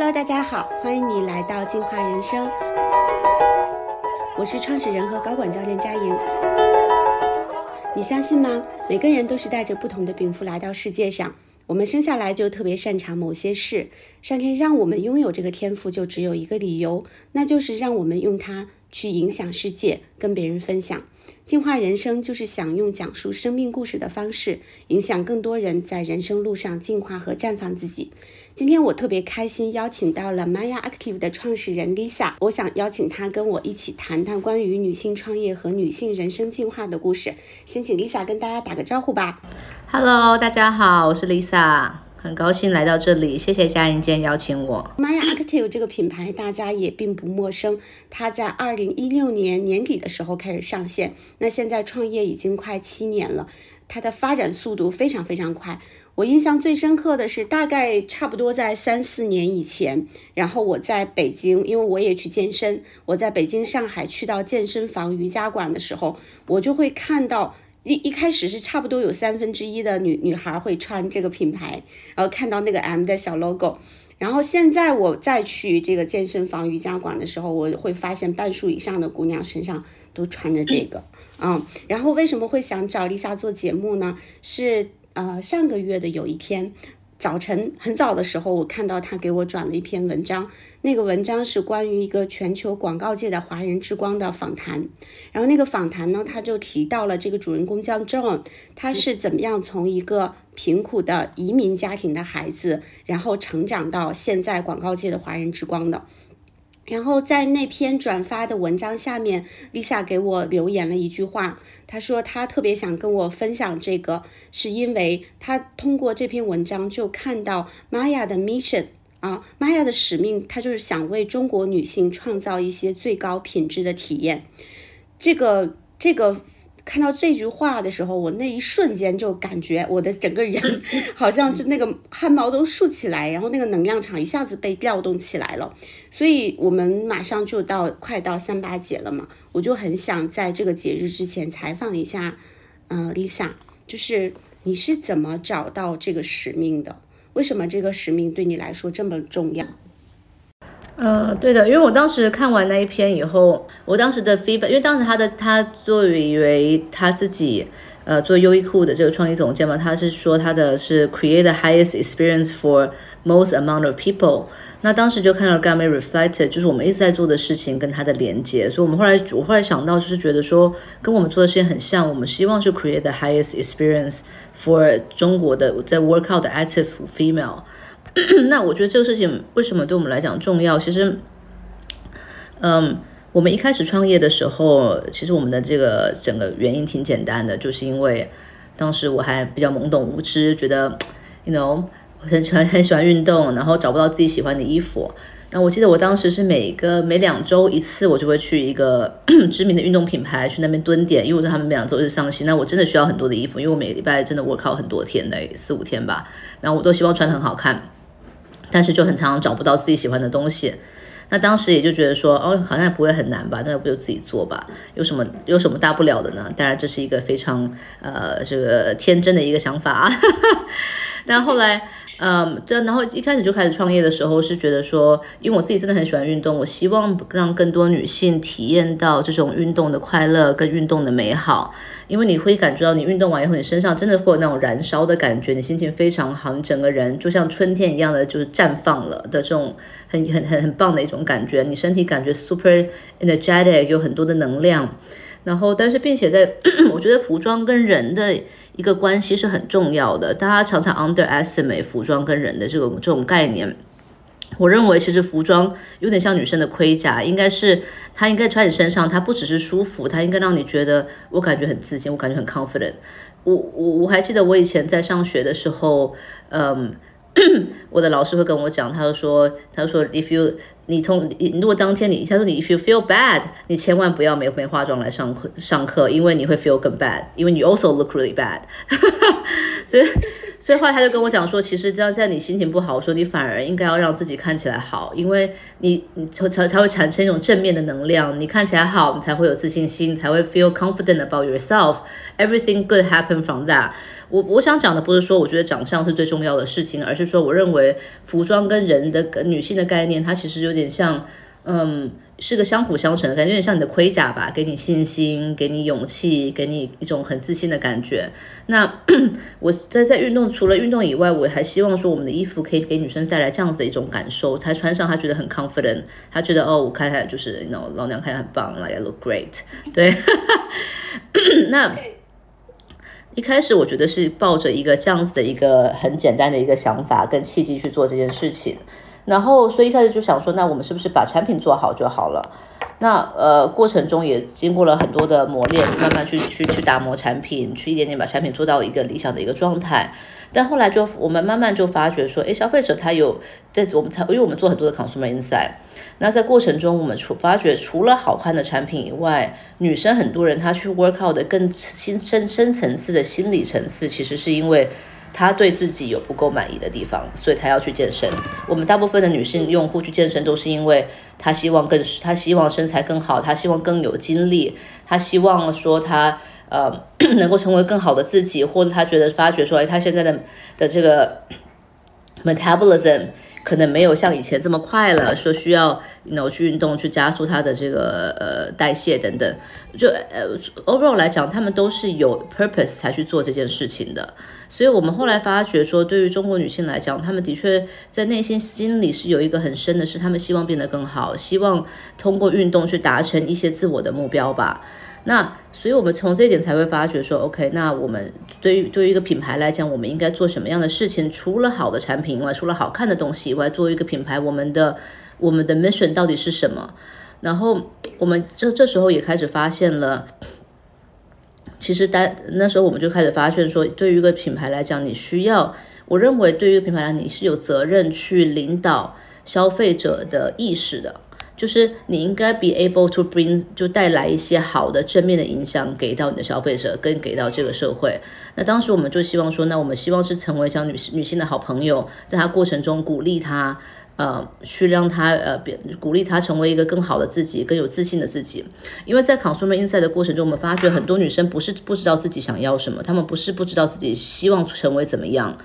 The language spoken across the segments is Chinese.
Hello，大家好，欢迎你来到进化人生。我是创始人和高管教练佳莹。你相信吗？每个人都是带着不同的禀赋来到世界上。我们生下来就特别擅长某些事，上天让我们拥有这个天赋，就只有一个理由，那就是让我们用它。去影响世界，跟别人分享，进化人生就是想用讲述生命故事的方式，影响更多人在人生路上进化和绽放自己。今天我特别开心，邀请到了 Maya Active 的创始人 Lisa，我想邀请她跟我一起谈谈关于女性创业和女性人生进化的故事。先请 Lisa 跟大家打个招呼吧。Hello，大家好，我是 Lisa。很高兴来到这里，谢谢佳音今天邀请我。Maya Active 这个品牌大家也并不陌生，它在二零一六年年底的时候开始上线，那现在创业已经快七年了，它的发展速度非常非常快。我印象最深刻的是，大概差不多在三四年以前，然后我在北京，因为我也去健身，我在北京、上海去到健身房、瑜伽馆的时候，我就会看到。一一开始是差不多有三分之一的女女孩会穿这个品牌，然后看到那个 M 的小 logo，然后现在我再去这个健身房、瑜伽馆的时候，我会发现半数以上的姑娘身上都穿着这个，嗯，然后为什么会想找丽莎做节目呢？是呃上个月的有一天。早晨很早的时候，我看到他给我转了一篇文章，那个文章是关于一个全球广告界的华人之光的访谈。然后那个访谈呢，他就提到了这个主人公叫 John，他是怎么样从一个贫苦的移民家庭的孩子，然后成长到现在广告界的华人之光的。然后在那篇转发的文章下面，Lisa 给我留言了一句话，她说她特别想跟我分享这个，是因为她通过这篇文章就看到 Maya 的 mission 啊，Maya 的使命，她就是想为中国女性创造一些最高品质的体验。这个这个。看到这句话的时候，我那一瞬间就感觉我的整个人 好像就那个汗毛都竖起来，然后那个能量场一下子被调动起来了。所以，我们马上就到快到三八节了嘛，我就很想在这个节日之前采访一下，嗯，Lisa，就是你是怎么找到这个使命的？为什么这个使命对你来说这么重要？呃，对的，因为我当时看完那一篇以后，我当时的 feedback，因为当时他的他作为他自己，呃，做优衣库的这个创意总监嘛，他是说他的是 create the highest experience for most amount of people。那当时就看到 g a m e reflected，就是我们一直在做的事情跟他的连接，所以我们后来我后来想到就是觉得说跟我们做的事情很像，我们希望是 create the highest experience for 中国的在 workout 的 active female。那我觉得这个事情为什么对我们来讲重要？其实，嗯，我们一开始创业的时候，其实我们的这个整个原因挺简单的，就是因为当时我还比较懵懂无知，觉得，you know，我很很 很喜欢运动，然后找不到自己喜欢的衣服。那我记得我当时是每个每两周一次，我就会去一个 知名的运动品牌去那边蹲点，因为我在他们每两周是上新，那我真的需要很多的衣服，因为我每个礼拜真的 work out 很多天的四五天吧，然后我都希望穿的很好看。但是就很常常找不到自己喜欢的东西，那当时也就觉得说，哦，好像也不会很难吧，那不就自己做吧，有什么有什么大不了的呢？当然这是一个非常呃这个天真的一个想法啊，但后来。嗯，对，然后一开始就开始创业的时候是觉得说，因为我自己真的很喜欢运动，我希望让更多女性体验到这种运动的快乐跟运动的美好，因为你会感觉到你运动完以后，你身上真的会有那种燃烧的感觉，你心情非常好，你整个人就像春天一样的就是绽放了的这种很很很很棒的一种感觉，你身体感觉 super energetic，有很多的能量。然后，但是，并且在，我觉得服装跟人的一个关系是很重要的。大家常常 underestimate 服装跟人的这种这种概念。我认为，其实服装有点像女生的盔甲，应该是它应该穿你身上，它不只是舒服，它应该让你觉得我感觉很自信，我感觉很 confident。我我我还记得我以前在上学的时候，嗯。我的老师会跟我讲，他就说，他就说，if you 你通，如果当天你，他说你 if you feel bad，你千万不要没没化妆来上课上课，因为你会 feel 更 bad，因为你 also look really bad。所以，所以后来他就跟我讲说，其实这样在你心情不好的时候，你反而应该要让自己看起来好，因为你你才才才会产生一种正面的能量，你看起来好，你才会有自信心，才会 feel confident about yourself，everything good happen from that。我我想讲的不是说我觉得长相是最重要的事情，而是说我认为服装跟人的跟女性的概念，它其实有点像，嗯。是个相辅相成的感觉，有点像你的盔甲吧，给你信心，给你勇气，给你一种很自信的感觉。那 我在在运动，除了运动以外，我还希望说我们的衣服可以给女生带来这样子的一种感受，她穿上她觉得很 confident，她觉得哦，我看起来就是那种老娘看起来很棒，like I look great。对，那一开始我觉得是抱着一个这样子的一个很简单的一个想法跟契机去做这件事情。然后，所以一开始就想说，那我们是不是把产品做好就好了？那呃，过程中也经过了很多的磨练，慢慢去去去打磨产品，去一点点把产品做到一个理想的一个状态。但后来就我们慢慢就发觉说，哎，消费者他有在我们才，因为我们做很多的 consumer insight。那在过程中，我们除发觉除了好看的产品以外，女生很多人她去 work out 的更深深深层次的心理层次，其实是因为。她对自己有不够满意的地方，所以她要去健身。我们大部分的女性用户去健身，都是因为她希望更，她希望身材更好，她希望更有精力，她希望说她呃 能够成为更好的自己，或者他觉得发觉说，哎，他现在的的这个 metabolism。可能没有像以前这么快了，说需要，know 去运动去加速它的这个呃代谢等等，就呃 overall 来讲，他们都是有 purpose 才去做这件事情的。所以我们后来发觉说，对于中国女性来讲，她们的确在内心心里是有一个很深的，是她们希望变得更好，希望通过运动去达成一些自我的目标吧。那，所以我们从这一点才会发觉说，OK，那我们对于对于一个品牌来讲，我们应该做什么样的事情？除了好的产品以外，除了好看的东西以外，作为一个品牌，我们的我们的 mission 到底是什么？然后我们这这时候也开始发现了，其实单那时候我们就开始发现说，对于一个品牌来讲，你需要，我认为对于一个品牌来讲，你是有责任去领导消费者的意识的。就是你应该 be able to bring 就带来一些好的正面的影响给到你的消费者，跟给到这个社会。那当时我们就希望说，那我们希望是成为像女女性的好朋友，在她过程中鼓励她，呃，去让她呃，鼓励她成为一个更好的自己，更有自信的自己。因为在 consumer insight 的过程中，我们发觉很多女生不是不知道自己想要什么，她们不是不知道自己希望成为怎么样。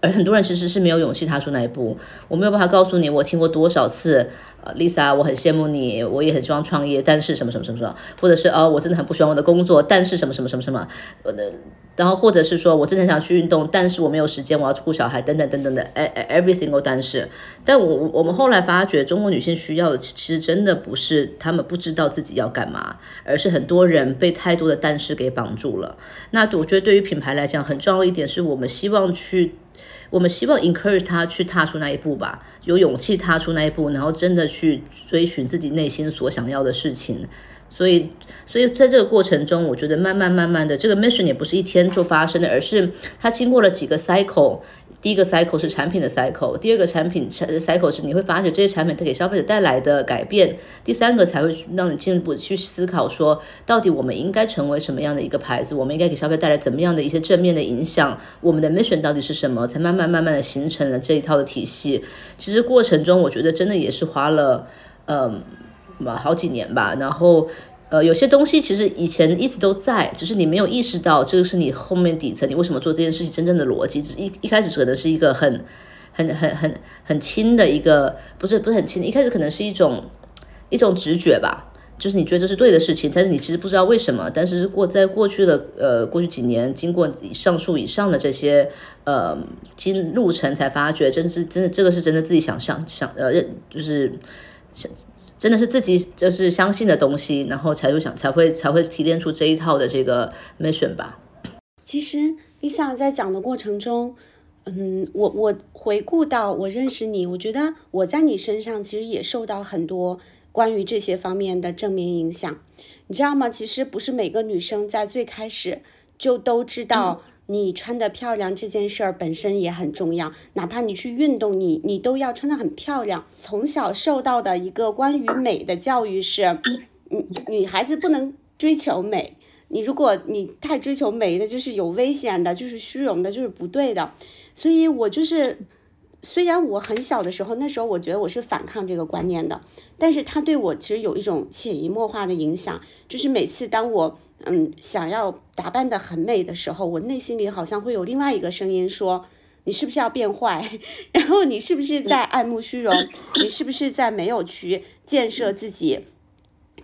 而很多人其实是没有勇气踏出那一步。我没有办法告诉你，我听过多少次，呃，Lisa，我很羡慕你，我也很希望创业，但是什么什么什么什么，或者是哦，我真的很不喜欢我的工作，但是什么什么什么什么，我的，然后或者是说我真的很想去运动，但是我没有时间，我要顾小孩，等等等等的，every single 但是。但我我们后来发觉，中国女性需要的其实真的不是她们不知道自己要干嘛，而是很多人被太多的但是给绑住了。那我觉得对于品牌来讲，很重要一点是我们希望去。我们希望 encourage 他去踏出那一步吧，有勇气踏出那一步，然后真的去追寻自己内心所想要的事情。所以，所以在这个过程中，我觉得慢慢慢慢的，这个 mission 也不是一天就发生的，而是它经过了几个 cycle。第一个 cycle 是产品的 cycle，第二个产品 cycle 是你会发觉这些产品它给消费者带来的改变，第三个才会让你进一步去思考说，到底我们应该成为什么样的一个牌子，我们应该给消费带来怎么样的一些正面的影响，我们的 mission 到底是什么，才慢慢慢慢的形成了这一套的体系。其实过程中，我觉得真的也是花了，嗯，好几年吧，然后。呃，有些东西其实以前一直都在，只是你没有意识到这个是你后面底层，你为什么做这件事情真正的逻辑，只一一开始可能是一个很、很、很、很、很轻的一个，不是不是很轻，一开始可能是一种一种直觉吧，就是你觉得这是对的事情，但是你其实不知道为什么，但是过在过去的呃过去几年，经过上述以上的这些呃经路程，才发觉真是真的这个是真的自己想象想呃认就是想。真的是自己就是相信的东西，然后才会想才会才会提炼出这一套的这个 mission 吧。其实 Lisa 在讲的过程中，嗯，我我回顾到我认识你，我觉得我在你身上其实也受到很多关于这些方面的正面影响。你知道吗？其实不是每个女生在最开始就都知道。你穿的漂亮这件事儿本身也很重要，哪怕你去运动，你你都要穿的很漂亮。从小受到的一个关于美的教育是，女女孩子不能追求美。你如果你太追求美的，就是有危险的，就是虚荣的，就是不对的。所以我就是，虽然我很小的时候，那时候我觉得我是反抗这个观念的，但是它对我其实有一种潜移默化的影响，就是每次当我。嗯，想要打扮的很美的时候，我内心里好像会有另外一个声音说：“你是不是要变坏？然后你是不是在爱慕虚荣？你是不是在没有去建设自己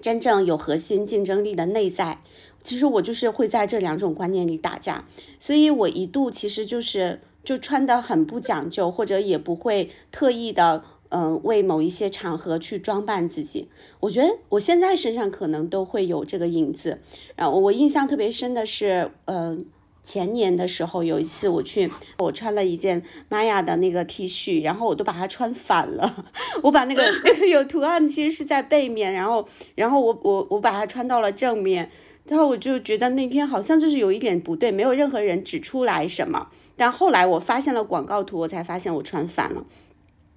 真正有核心竞争力的内在？”其实我就是会在这两种观念里打架，所以我一度其实就是就穿的很不讲究，或者也不会特意的。嗯，为某一些场合去装扮自己，我觉得我现在身上可能都会有这个影子。然后我印象特别深的是，呃，前年的时候有一次我去，我穿了一件玛雅的那个 T 恤，然后我都把它穿反了。我把那个 有图案其实是在背面，然后，然后我我我把它穿到了正面，然后我就觉得那天好像就是有一点不对，没有任何人指出来什么。但后来我发现了广告图，我才发现我穿反了。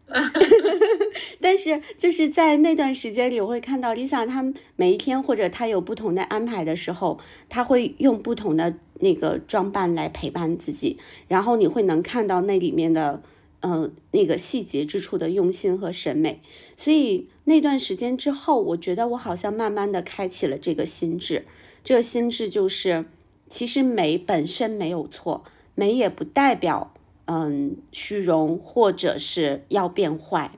但是就是在那段时间里，我会看到 Lisa，她每一天或者她有不同的安排的时候，她会用不同的那个装扮来陪伴自己，然后你会能看到那里面的呃那个细节之处的用心和审美。所以那段时间之后，我觉得我好像慢慢的开启了这个心智，这个心智就是其实美本身没有错，美也不代表。嗯，虚荣或者是要变坏，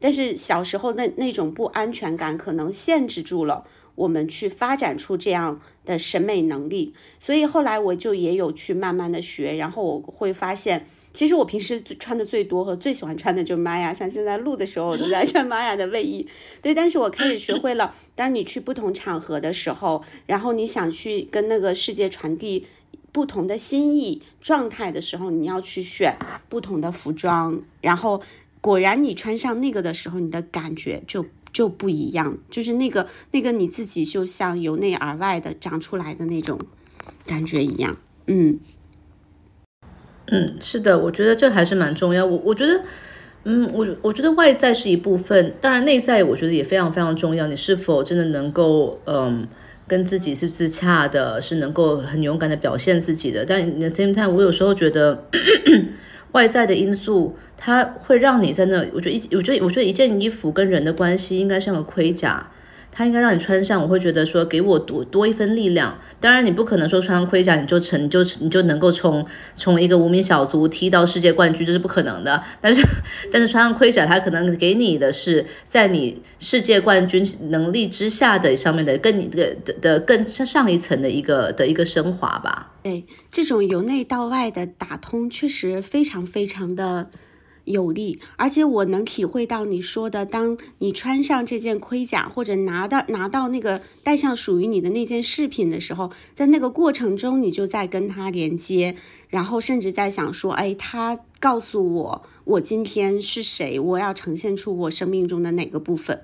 但是小时候那那种不安全感可能限制住了我们去发展出这样的审美能力，所以后来我就也有去慢慢的学，然后我会发现，其实我平时穿的最多和最喜欢穿的就是玛雅，像现在录的时候我都在穿玛雅的卫衣，对，但是我开始学会了，当你去不同场合的时候，然后你想去跟那个世界传递。不同的心意状态的时候，你要去选不同的服装，然后果然你穿上那个的时候，你的感觉就就不一样，就是那个那个你自己就像由内而外的长出来的那种感觉一样。嗯嗯，是的，我觉得这还是蛮重要。我我觉得，嗯，我我觉得外在是一部分，当然内在我觉得也非常非常重要。你是否真的能够嗯？跟自己是自洽的，是能够很勇敢的表现自己的。但 the same time，我有时候觉得 外在的因素，它会让你在那。我觉得一，我觉得，我觉得一件衣服跟人的关系应该像个盔甲。它应该让你穿上，我会觉得说给我多多一份力量。当然，你不可能说穿上盔甲你就成，你就你就能够从从一个无名小卒踢到世界冠军，这是不可能的。但是，但是穿上盔甲，它可能给你的是在你世界冠军能力之下的上面的更你的的更上上一层的一个的一个升华吧。对，这种由内到外的打通，确实非常非常的。有力，而且我能体会到你说的，当你穿上这件盔甲，或者拿到拿到那个带上属于你的那件饰品的时候，在那个过程中，你就在跟他连接，然后甚至在想说，哎，他告诉我，我今天是谁，我要呈现出我生命中的哪个部分？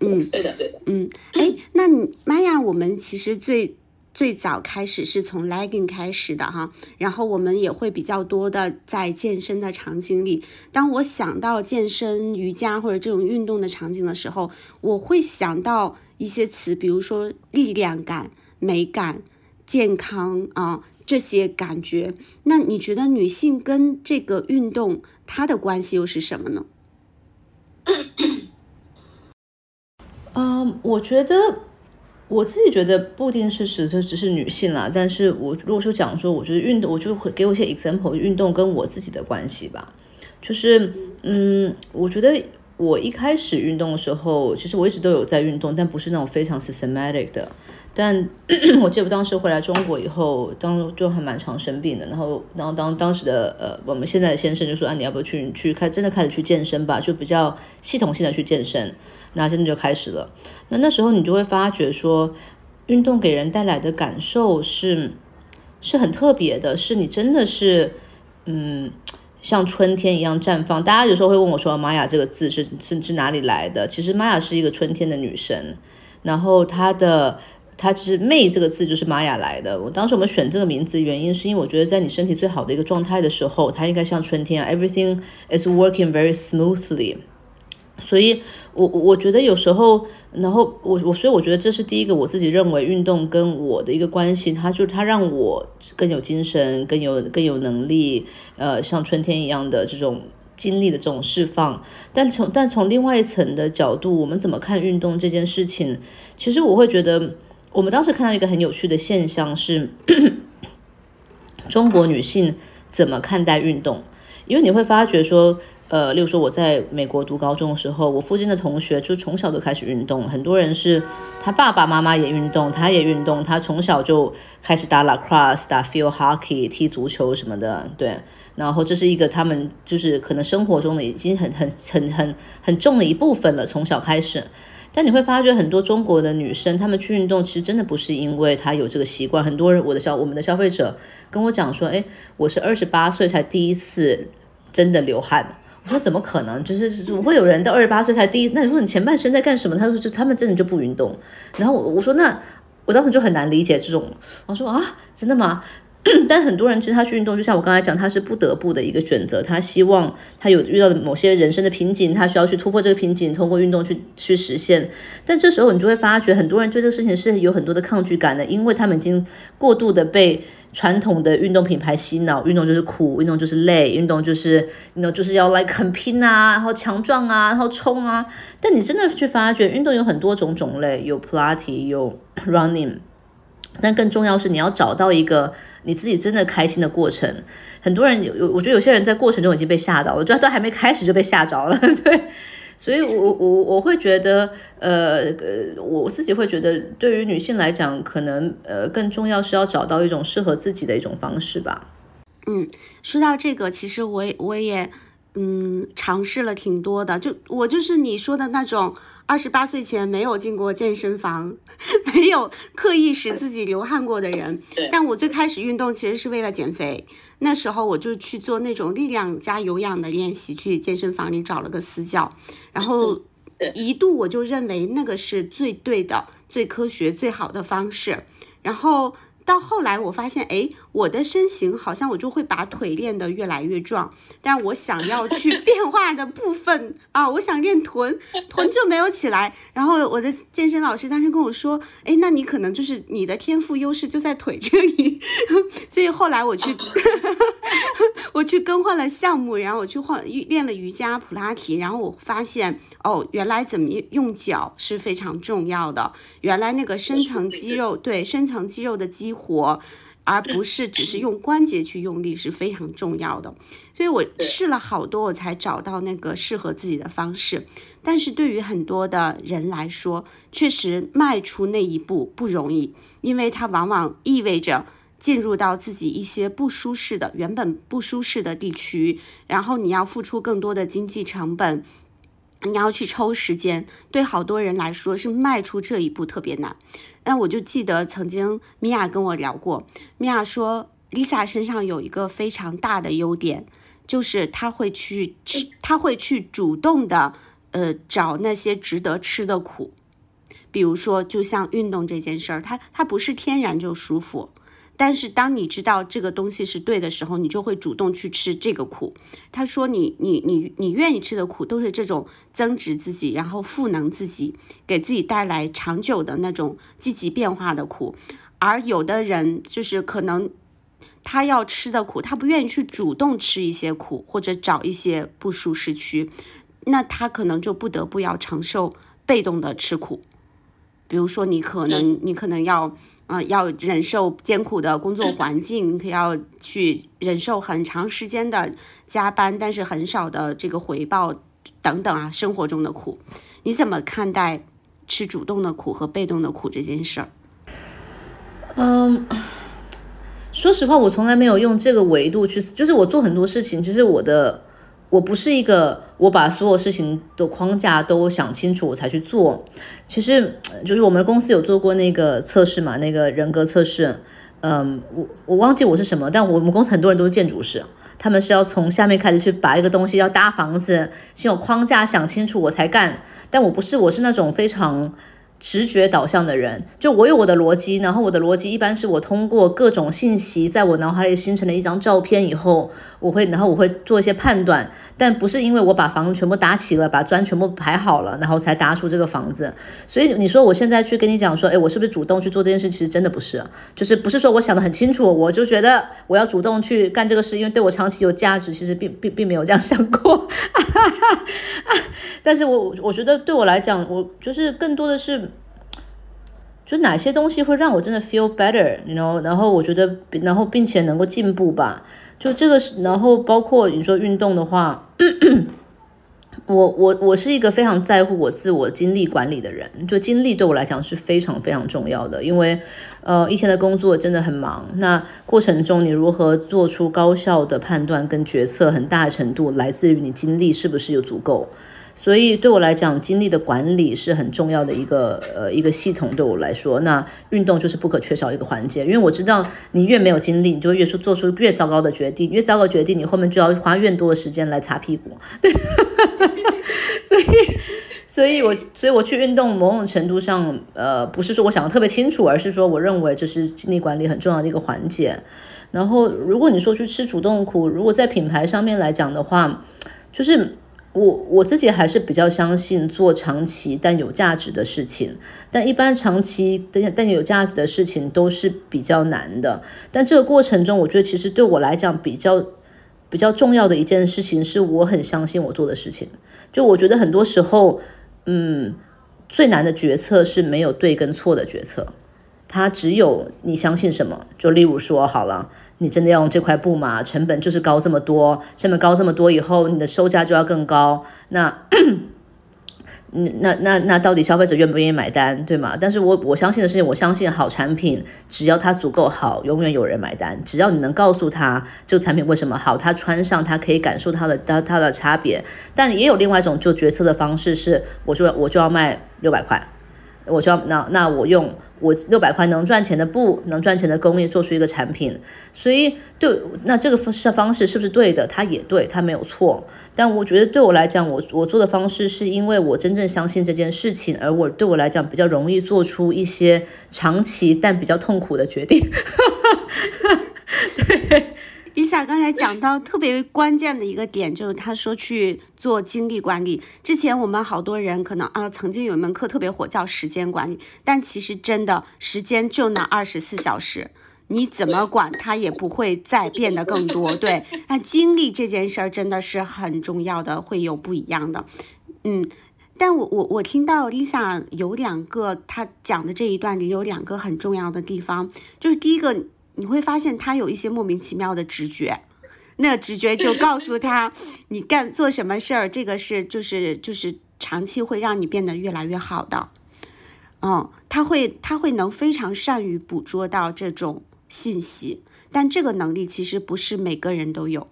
嗯，对的，对的，嗯，哎，那你玛雅，我们其实最。最早开始是从 legging 开始的哈，然后我们也会比较多的在健身的场景里。当我想到健身、瑜伽或者这种运动的场景的时候，我会想到一些词，比如说力量感、美感、健康啊这些感觉。那你觉得女性跟这个运动它的关系又是什么呢？嗯，我觉得。我自己觉得不一定是指就只是女性啦，但是我如果说讲说，我觉得运动，我就会给我一些 example，运动跟我自己的关系吧。就是，嗯，我觉得我一开始运动的时候，其实我一直都有在运动，但不是那种非常 systematic 的。但 我记得当时回来中国以后，当就还蛮常生病的。然后，然后当当时的呃，我们现在的先生就说啊，你要不要去去开真的开始去健身吧，就比较系统性的去健身。那真的就开始了。那那时候你就会发觉说，运动给人带来的感受是是很特别的，是你真的是嗯，像春天一样绽放。大家有时候会问我说，玛雅这个字是是是哪里来的？其实玛雅是一个春天的女神，然后她的她其实媚这个字就是玛雅来的。我当时我们选这个名字原因是因为我觉得在你身体最好的一个状态的时候，它应该像春天，everything is working very smoothly。所以，我我觉得有时候，然后我我所以我觉得这是第一个我自己认为运动跟我的一个关系，它就是它让我更有精神，更有更有能力，呃，像春天一样的这种精力的这种释放。但从但从另外一层的角度，我们怎么看运动这件事情？其实我会觉得。我们当时看到一个很有趣的现象是，中国女性怎么看待运动？因为你会发觉说。呃，例如说我在美国读高中的时候，我附近的同学就从小都开始运动，很多人是他爸爸妈妈也运动，他也运动，他从小就开始打 lacrosse、打 field hockey、踢足球什么的，对。然后这是一个他们就是可能生活中的已经很很很很很重的一部分了，从小开始。但你会发觉很多中国的女生，她们去运动其实真的不是因为她有这个习惯。很多人我的消我们的消费者跟我讲说，哎，我是二十八岁才第一次真的流汗。我说怎么可能？就是怎么会有人到二十八岁才第一？那你说你前半生在干什么？他说就他们真的就不运动。然后我我说那我当时就很难理解这种。我说啊，真的吗？但很多人其实他去运动，就像我刚才讲，他是不得不的一个选择。他希望他有遇到的某些人生的瓶颈，他需要去突破这个瓶颈，通过运动去去实现。但这时候你就会发觉，很多人对这个事情是有很多的抗拒感的，因为他们已经过度的被。传统的运动品牌洗脑，运动就是苦，运动就是累，运动就是运动就是要来很拼啊，然后强壮啊，然后冲啊。但你真的去发觉，运动有很多种种类，有普拉提，有 running。但更重要是，你要找到一个你自己真的开心的过程。很多人有，我觉得有些人在过程中已经被吓到了，我觉得都还没开始就被吓着了，对。所以，我我我会觉得，呃呃，我自己会觉得，对于女性来讲，可能呃更重要是要找到一种适合自己的一种方式吧。嗯，说到这个，其实我也我也。嗯，尝试了挺多的，就我就是你说的那种，二十八岁前没有进过健身房，没有刻意使自己流汗过的人。但我最开始运动其实是为了减肥，那时候我就去做那种力量加有氧的练习，去健身房里找了个私教，然后一度我就认为那个是最对的、最科学、最好的方式，然后。到后来，我发现，哎，我的身形好像我就会把腿练得越来越壮，但我想要去 变化的部分啊，我想练臀，臀就没有起来。然后我的健身老师当时跟我说，哎，那你可能就是你的天赋优势就在腿这里。所以后来我去，我去更换了项目，然后我去换练了瑜伽、普拉提，然后我发现，哦，原来怎么用脚是非常重要的，原来那个深层肌肉，对深层肌肉的激。活，而不是只是用关节去用力是非常重要的。所以我试了好多，我才找到那个适合自己的方式。但是对于很多的人来说，确实迈出那一步不容易，因为它往往意味着进入到自己一些不舒适的、原本不舒适的地区，然后你要付出更多的经济成本。你要去抽时间，对好多人来说是迈出这一步特别难。那我就记得曾经米娅跟我聊过，米娅说，Lisa 身上有一个非常大的优点，就是她会去吃，她会去主动的，呃，找那些值得吃的苦。比如说，就像运动这件事儿，它它不是天然就舒服。但是当你知道这个东西是对的时候，你就会主动去吃这个苦。他说：“你你你你愿意吃的苦都是这种增值自己，然后赋能自己，给自己带来长久的那种积极变化的苦。而有的人就是可能他要吃的苦，他不愿意去主动吃一些苦，或者找一些不舒适区，那他可能就不得不要承受被动的吃苦。比如说，你可能你可能要。”啊，要忍受艰苦的工作环境，要去忍受很长时间的加班，但是很少的这个回报等等啊，生活中的苦，你怎么看待吃主动的苦和被动的苦这件事儿？嗯，说实话，我从来没有用这个维度去，就是我做很多事情，其实我的。我不是一个我把所有事情的框架都想清楚我才去做，其实就是我们公司有做过那个测试嘛，那个人格测试，嗯，我我忘记我是什么，但我们公司很多人都是建筑师，他们是要从下面开始去把一个东西要搭房子，先有框架想清楚我才干，但我不是，我是那种非常。直觉导向的人，就我有我的逻辑，然后我的逻辑一般是我通过各种信息在我脑海里形成了一张照片以后，我会，然后我会做一些判断，但不是因为我把房子全部搭齐了，把砖全部排好了，然后才搭出这个房子。所以你说我现在去跟你讲说，哎，我是不是主动去做这件事？其实真的不是，就是不是说我想的很清楚，我就觉得我要主动去干这个事，因为对我长期有价值。其实并并并没有这样想过，但是我我觉得对我来讲，我就是更多的是。就哪些东西会让我真的 feel better，然后然后我觉得，然后并且能够进步吧。就这个是，然后包括你说运动的话。我我我是一个非常在乎我自我精力管理的人，就精力对我来讲是非常非常重要的，因为，呃，一天的工作真的很忙，那过程中你如何做出高效的判断跟决策，很大程度来自于你精力是不是有足够。所以对我来讲，精力的管理是很重要的一个呃一个系统。对我来说，那运动就是不可缺少一个环节。因为我知道，你越没有精力，你就越做做出越糟糕的决定，越糟糕决定，你后面就要花越多的时间来擦屁股。对，所以，所以我所以我去运动，某种程度上，呃，不是说我想的特别清楚，而是说我认为这是精力管理很重要的一个环节。然后，如果你说去吃主动苦，如果在品牌上面来讲的话，就是。我我自己还是比较相信做长期但有价值的事情，但一般长期但但有价值的事情都是比较难的。但这个过程中，我觉得其实对我来讲比较比较重要的一件事情，是我很相信我做的事情。就我觉得很多时候，嗯，最难的决策是没有对跟错的决策，它只有你相信什么。就例如说，好了。你真的要用这块布吗？成本就是高这么多，成本高这么多以后，你的售价就要更高。那，那那那到底消费者愿不愿意买单，对吗？但是我我相信的是，我相信好产品，只要它足够好，永远有人买单。只要你能告诉他这个产品为什么好，他穿上他可以感受它的它它的差别。但也有另外一种做决策的方式，是我就我就要卖六百块，我就要那那我用。我六百块能赚钱的布，能赚钱的工艺做出一个产品，所以对那这个方式方式是不是对的？它也对，它没有错。但我觉得对我来讲，我我做的方式是因为我真正相信这件事情，而我对我来讲比较容易做出一些长期但比较痛苦的决定。刚才讲到特别关键的一个点，就是他说去做精力管理。之前我们好多人可能啊，曾经有一门课特别火，叫时间管理。但其实真的时间就那二十四小时，你怎么管它也不会再变得更多。对，那精力这件事儿真的是很重要的，会有不一样的。嗯，但我我我听到 Lisa 有两个，他讲的这一段里有两个很重要的地方，就是第一个。你会发现他有一些莫名其妙的直觉，那直觉就告诉他，你干做什么事儿，这个是就是就是长期会让你变得越来越好的。嗯，他会他会能非常善于捕捉到这种信息，但这个能力其实不是每个人都有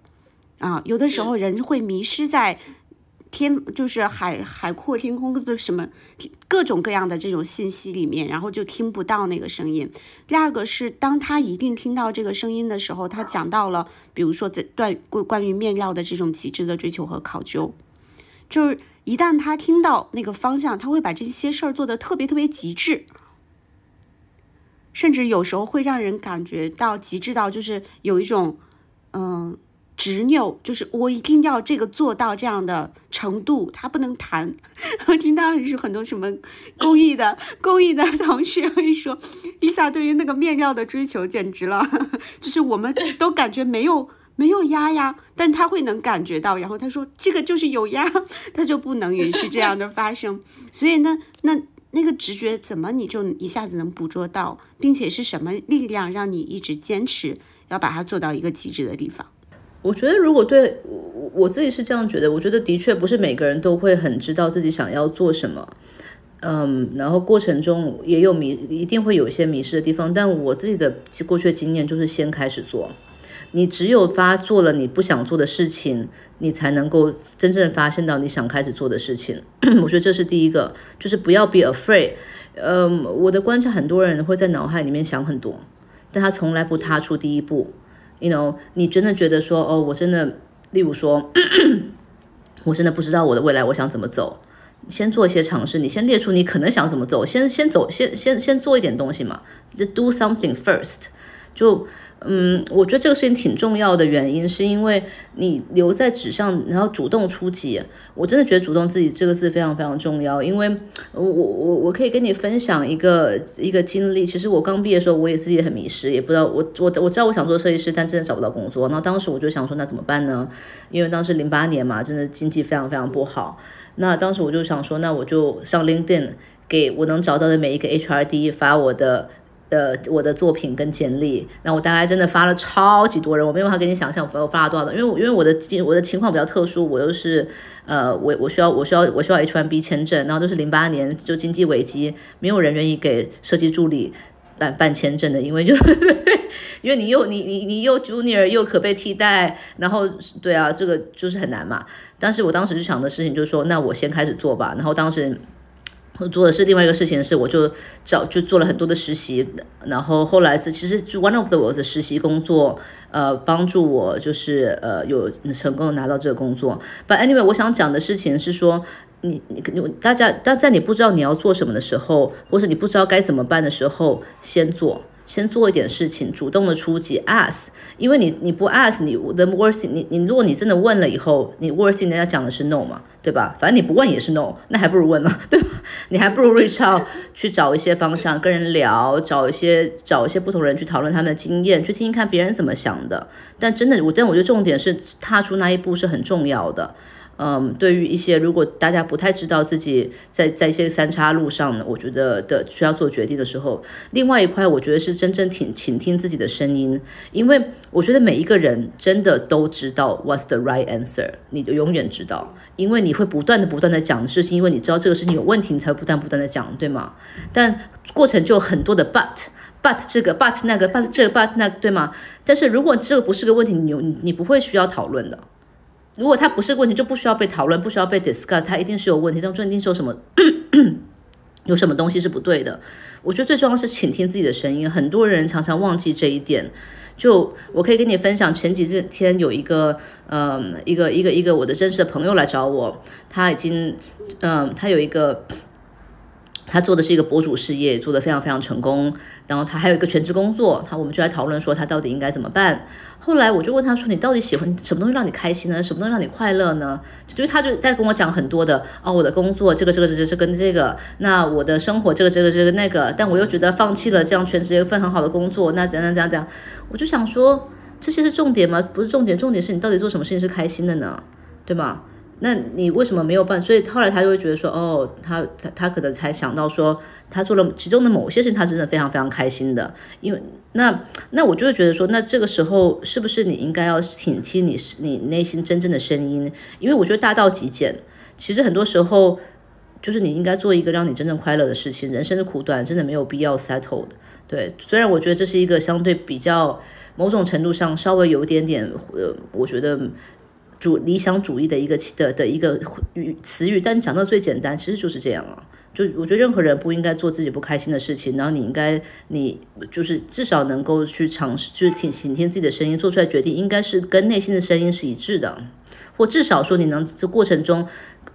啊，有的时候人会迷失在。天就是海海阔天空，不是什么各种各样的这种信息里面，然后就听不到那个声音。第二个是，当他一定听到这个声音的时候，他讲到了，比如说在段关关于面料的这种极致的追求和考究，就是一旦他听到那个方向，他会把这些事儿做得特别特别极致，甚至有时候会让人感觉到极致到就是有一种嗯。执拗就是我一定要这个做到这样的程度，他不能谈。我听到是很多什么公益的 公益的同事会说，Lisa 对于那个面料的追求简直了，就是我们都感觉没有没有压呀，但他会能感觉到。然后他说这个就是有压，他就不能允许这样的发生。所以呢，那那个直觉怎么你就一下子能捕捉到，并且是什么力量让你一直坚持要把它做到一个极致的地方？我觉得，如果对我我自己是这样觉得，我觉得的确不是每个人都会很知道自己想要做什么，嗯，然后过程中也有迷，一定会有一些迷失的地方。但我自己的过去的经验就是先开始做，你只有发做了你不想做的事情，你才能够真正发现到你想开始做的事情。我觉得这是第一个，就是不要 be afraid。嗯，我的观察，很多人会在脑海里面想很多，但他从来不踏出第一步。You know，你真的觉得说，哦，我真的，例如说，我真的不知道我的未来我想怎么走，先做一些尝试，你先列出你可能想怎么走，先先走，先先先做一点东西嘛，就 do something first，就。嗯，我觉得这个事情挺重要的原因，是因为你留在纸上，然后主动出击。我真的觉得“主动自己”这个字非常非常重要，因为我我我可以跟你分享一个一个经历。其实我刚毕业的时候，我也自己很迷失，也不知道我我我知道我想做设计师，但真的找不到工作。那当时我就想说，那怎么办呢？因为当时零八年嘛，真的经济非常非常不好。那当时我就想说，那我就上 LinkedIn 给我能找到的每一个 HRD 发我的。呃，我的作品跟简历，那我大概真的发了超级多人，我没有办法跟你想象我发了多少的，因为因为我的我的情况比较特殊，我又是呃，我我需要我需要我需要 H1B 签证，然后都是零八年就经济危机，没有人愿意给设计助理办办签证的，因为就 因为你又你你你又 junior 又可被替代，然后对啊，这个就是很难嘛。但是我当时就想的事情就是说，那我先开始做吧，然后当时。我做的是另外一个事情，是我就找就做了很多的实习，然后后来是其实就 one of the 我的实习工作，呃，帮助我就是呃有成功的拿到这个工作。But anyway，我想讲的事情是说，你你你大家，但在你不知道你要做什么的时候，或是你不知道该怎么办的时候，先做。先做一点事情，主动的出击，ask，因为你你不 ask，你 the worst 你你如果你真的问了以后，你 worst 人家讲的是 no 嘛，对吧？反正你不问也是 no，那还不如问了，对吧？你还不如 reach out 去找一些方向，跟人聊，找一些找一些不同人去讨论他们的经验，去听听看别人怎么想的。但真的，我但我觉得重点是踏出那一步是很重要的。嗯，对于一些如果大家不太知道自己在在一些三叉路上呢，我觉得的需要做决定的时候，另外一块我觉得是真正听倾听自己的声音，因为我觉得每一个人真的都知道 what's the right answer，你就永远知道，因为你会不断的不断的讲事情，因为你知道这个事情有问题，你才会不断不断的讲，对吗？但过程就很多的 but，but 这个 but 那个 but 这个 but 那个对吗？但是如果这个不是个问题，你你你不会需要讨论的。如果它不是问题，就不需要被讨论，不需要被 discuss，它一定是有问题，当中一定是有什么，有什么东西是不对的。我觉得最重要是倾听自己的声音，很多人常常忘记这一点。就我可以跟你分享，前几天有一个，嗯，一个一个一个我的真实的朋友来找我，他已经，嗯，他有一个。他做的是一个博主事业，做得非常非常成功。然后他还有一个全职工作，他我们就来讨论说他到底应该怎么办。后来我就问他说：“你到底喜欢什么东西让你开心呢？什么东西让你快乐呢？”就是他就在跟我讲很多的哦，我的工作这个这个这个这跟这个，那我的生活这个这个这个那个，但我又觉得放弃了这样全职一份很好的工作，那怎样怎样怎样？我就想说这些是重点吗？不是重点，重点是你到底做什么事情是开心的呢？对吗？那你为什么没有办？所以后来他就会觉得说，哦，他他他可能才想到说，他做了其中的某些事情，他真的非常非常开心的。因为那那我就会觉得说，那这个时候是不是你应该要挺听你你内心真正的声音？因为我觉得大道极简，其实很多时候就是你应该做一个让你真正快乐的事情。人生的苦短，真的没有必要 settle 的。对，虽然我觉得这是一个相对比较某种程度上稍微有点点，呃，我觉得。主理想主义的一个的的一个语词语，但讲到最简单，其实就是这样啊。就我觉得任何人不应该做自己不开心的事情，然后你应该你就是至少能够去尝试，就是挺倾听自己的声音，做出来决定应该是跟内心的声音是一致的，或至少说你能这过程中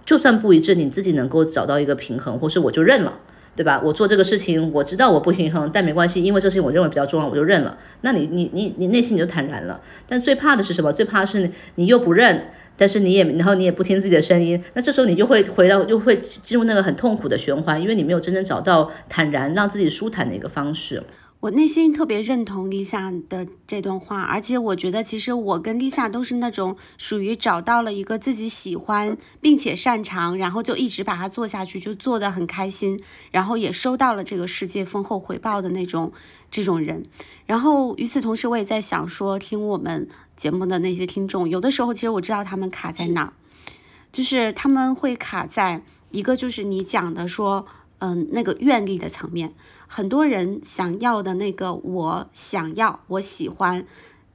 就算不一致，你自己能够找到一个平衡，或是我就认了。对吧？我做这个事情，我知道我不平衡，但没关系，因为这事情我认为比较重要，我就认了。那你你你你内心你就坦然了。但最怕的是什么？最怕的是你又不认，但是你也然后你也不听自己的声音。那这时候你就会回到，又会进入那个很痛苦的循环，因为你没有真正找到坦然让自己舒坦的一个方式。我内心特别认同 Lisa 的这段话，而且我觉得其实我跟 Lisa 都是那种属于找到了一个自己喜欢并且擅长，然后就一直把它做下去，就做得很开心，然后也收到了这个世界丰厚回报的那种这种人。然后与此同时，我也在想说，听我们节目的那些听众，有的时候其实我知道他们卡在哪儿，就是他们会卡在一个就是你讲的说。嗯，那个愿力的层面，很多人想要的那个，我想要，我喜欢，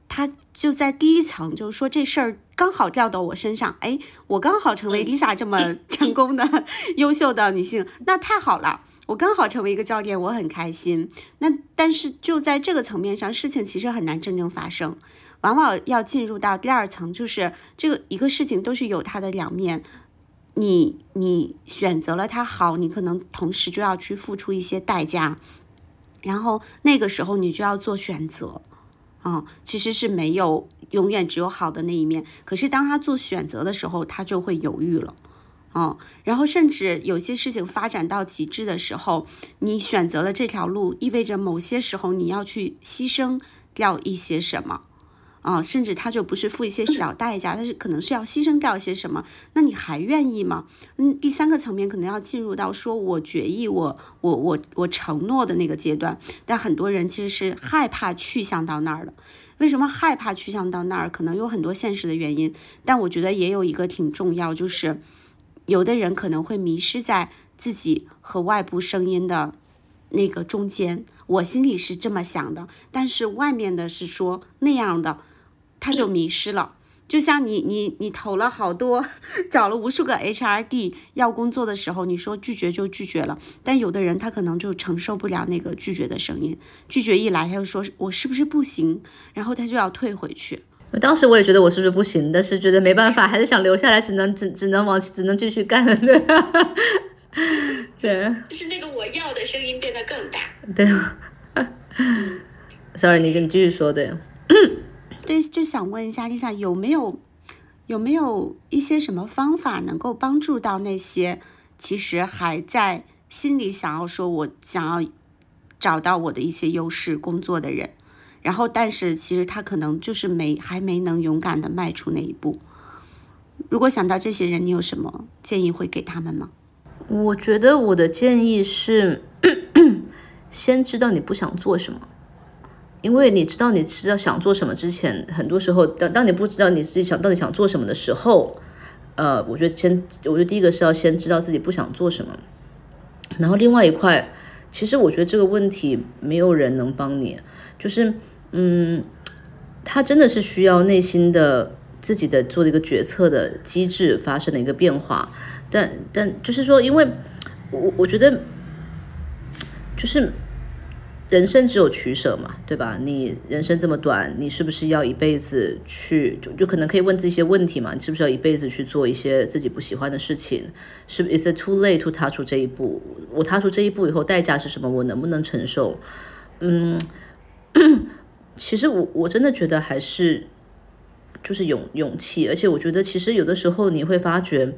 他就在第一层，就是说这事儿刚好掉到我身上，哎，我刚好成为 Lisa 这么 成功的、优秀的女性，那太好了，我刚好成为一个教练，我很开心。那但是就在这个层面上，事情其实很难真正发生，往往要进入到第二层，就是这个一个事情都是有它的两面。你你选择了他好，你可能同时就要去付出一些代价，然后那个时候你就要做选择，啊，其实是没有永远只有好的那一面。可是当他做选择的时候，他就会犹豫了，哦，然后甚至有些事情发展到极致的时候，你选择了这条路，意味着某些时候你要去牺牲掉一些什么，啊，甚至他就不是付一些小代价，但是可能是要牺牲掉一些什么，那你还愿意吗？嗯，第三个层面可能要进入到说我决议，我我我我承诺的那个阶段，但很多人其实是害怕去向到那儿的。为什么害怕去向到那儿？可能有很多现实的原因，但我觉得也有一个挺重要，就是有的人可能会迷失在自己和外部声音的那个中间。我心里是这么想的，但是外面的是说那样的。他就迷失了，就像你你你投了好多，找了无数个 HRD 要工作的时候，你说拒绝就拒绝了，但有的人他可能就承受不了那个拒绝的声音，拒绝一来他就说我是不是不行，然后他就要退回去。当时我也觉得我是不是不行，但是觉得没办法，还是想留下来，只能只只能往只能继续干，对，对，就是那个我要的声音变得更大，对，sorry，你跟你继续说对。对，就想问一下 Lisa，有没有有没有一些什么方法能够帮助到那些其实还在心里想要说我想要找到我的一些优势工作的人，然后但是其实他可能就是没还没能勇敢的迈出那一步。如果想到这些人，你有什么建议会给他们吗？我觉得我的建议是，先知道你不想做什么。因为你知道你知道想做什么之前，很多时候当当你不知道你自己想到底想做什么的时候，呃，我觉得先，我觉得第一个是要先知道自己不想做什么，然后另外一块，其实我觉得这个问题没有人能帮你，就是，嗯，他真的是需要内心的自己的做的一个决策的机制发生了一个变化，但但就是说，因为我我觉得就是。人生只有取舍嘛，对吧？你人生这么短，你是不是要一辈子去？就就可能可以问自己一些问题嘛？你是不是要一辈子去做一些自己不喜欢的事情？是不？Is it too late to 踏出这一步？我踏出这一步以后，代价是什么？我能不能承受？嗯，其实我我真的觉得还是就是勇勇气，而且我觉得其实有的时候你会发觉。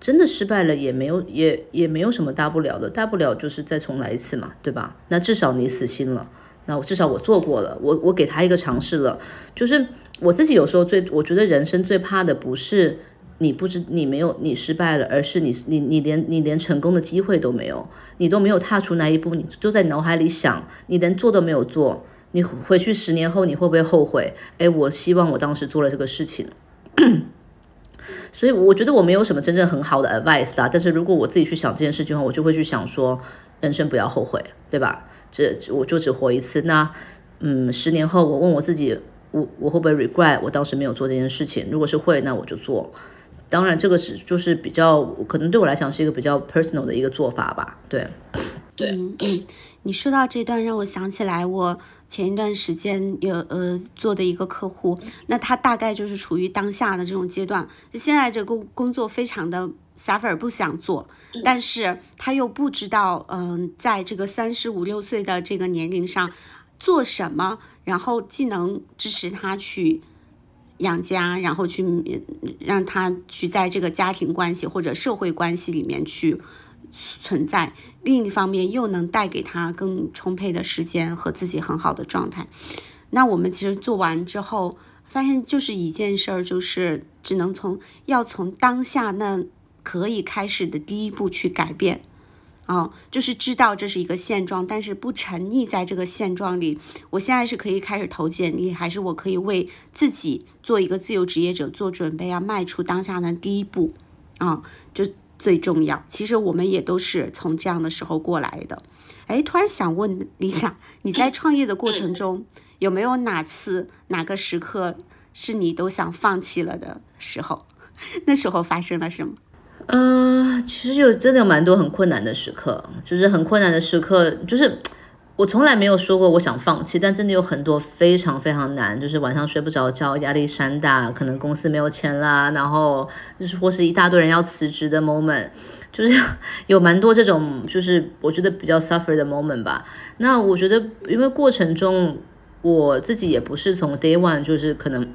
真的失败了也没有也也没有什么大不了的，大不了就是再重来一次嘛，对吧？那至少你死心了，那我至少我做过了，我我给他一个尝试了。就是我自己有时候最我觉得人生最怕的不是你不知你没有你失败了，而是你你你连你连成功的机会都没有，你都没有踏出那一步，你就在脑海里想，你连做都没有做，你回去十年后你会不会后悔？哎，我希望我当时做了这个事情。所以我觉得我没有什么真正很好的 advice 啦，但是如果我自己去想这件事情的话，我就会去想说，人生不要后悔，对吧？这我就只活一次，那嗯，十年后我问我自己，我我会不会 regret 我当时没有做这件事情？如果是会，那我就做。当然，这个是就是比较可能对我来讲是一个比较 personal 的一个做法吧，对。对，嗯，你说到这段，让我想起来我前一段时间有呃做的一个客户，那他大概就是处于当下的这种阶段，现在这工工作非常的 suffer，不想做，但是他又不知道，嗯，在这个三十五六岁的这个年龄上做什么，然后既能支持他去养家，然后去让他去在这个家庭关系或者社会关系里面去。存在，另一方面又能带给他更充沛的时间和自己很好的状态。那我们其实做完之后，发现就是一件事儿，就是只能从要从当下那可以开始的第一步去改变，啊，就是知道这是一个现状，但是不沉溺在这个现状里。我现在是可以开始投简历，还是我可以为自己做一个自由职业者做准备，要迈出当下的第一步，啊，就。最重要，其实我们也都是从这样的时候过来的。哎，突然想问李想，你在创业的过程中，有没有哪次哪个时刻是你都想放弃了的时候？那时候发生了什么？嗯，其实有真的有蛮多很困难的时刻，就是很困难的时刻，就是。我从来没有说过我想放弃，但真的有很多非常非常难，就是晚上睡不着觉，压力山大，可能公司没有钱啦，然后就是或是一大堆人要辞职的 moment，就是 有蛮多这种，就是我觉得比较 suffer 的 moment 吧。那我觉得，因为过程中我自己也不是从 day one 就是可能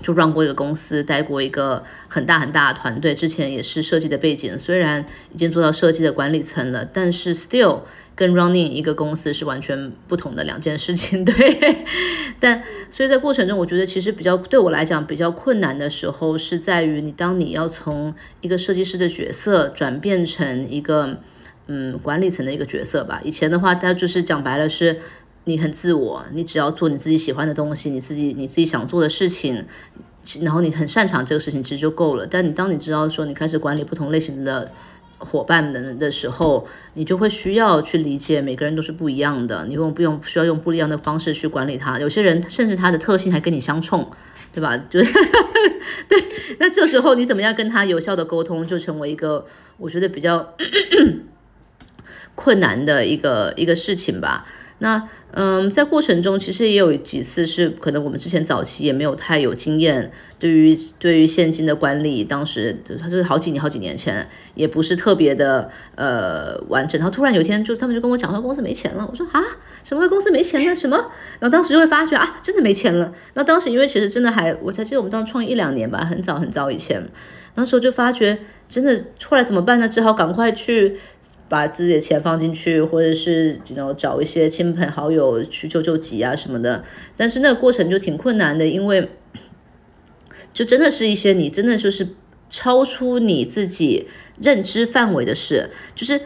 就 run 过一个公司，带过一个很大很大的团队，之前也是设计的背景，虽然已经做到设计的管理层了，但是 still 跟 running 一个公司是完全不同的两件事情，对。但所以在过程中，我觉得其实比较对我来讲比较困难的时候，是在于你当你要从一个设计师的角色转变成一个嗯管理层的一个角色吧。以前的话，他就是讲白了是。你很自我，你只要做你自己喜欢的东西，你自己你自己想做的事情，然后你很擅长这个事情，其实就够了。但你当你知道说你开始管理不同类型的伙伴的的时候，你就会需要去理解每个人都是不一样的，你用不用需要用不一样的方式去管理他。有些人甚至他的特性还跟你相冲，对吧？就是对，那这时候你怎么样跟他有效的沟通，就成为一个我觉得比较 困难的一个一个事情吧。那嗯，在过程中其实也有几次是可能我们之前早期也没有太有经验，对于对于现金的管理，当时他是好几年好几年前，也不是特别的呃完整。然后突然有一天就他们就跟我讲说公司没钱了，我说啊什么公司没钱了什么？然后当时就会发觉啊真的没钱了。那当时因为其实真的还我才记得我们当时创业一两年吧，很早很早以前，那时候就发觉真的后来怎么办呢？只好赶快去。把自己的钱放进去，或者是然后找一些亲朋好友去救救急啊什么的，但是那个过程就挺困难的，因为就真的是一些你真的就是超出你自己认知范围的事，就是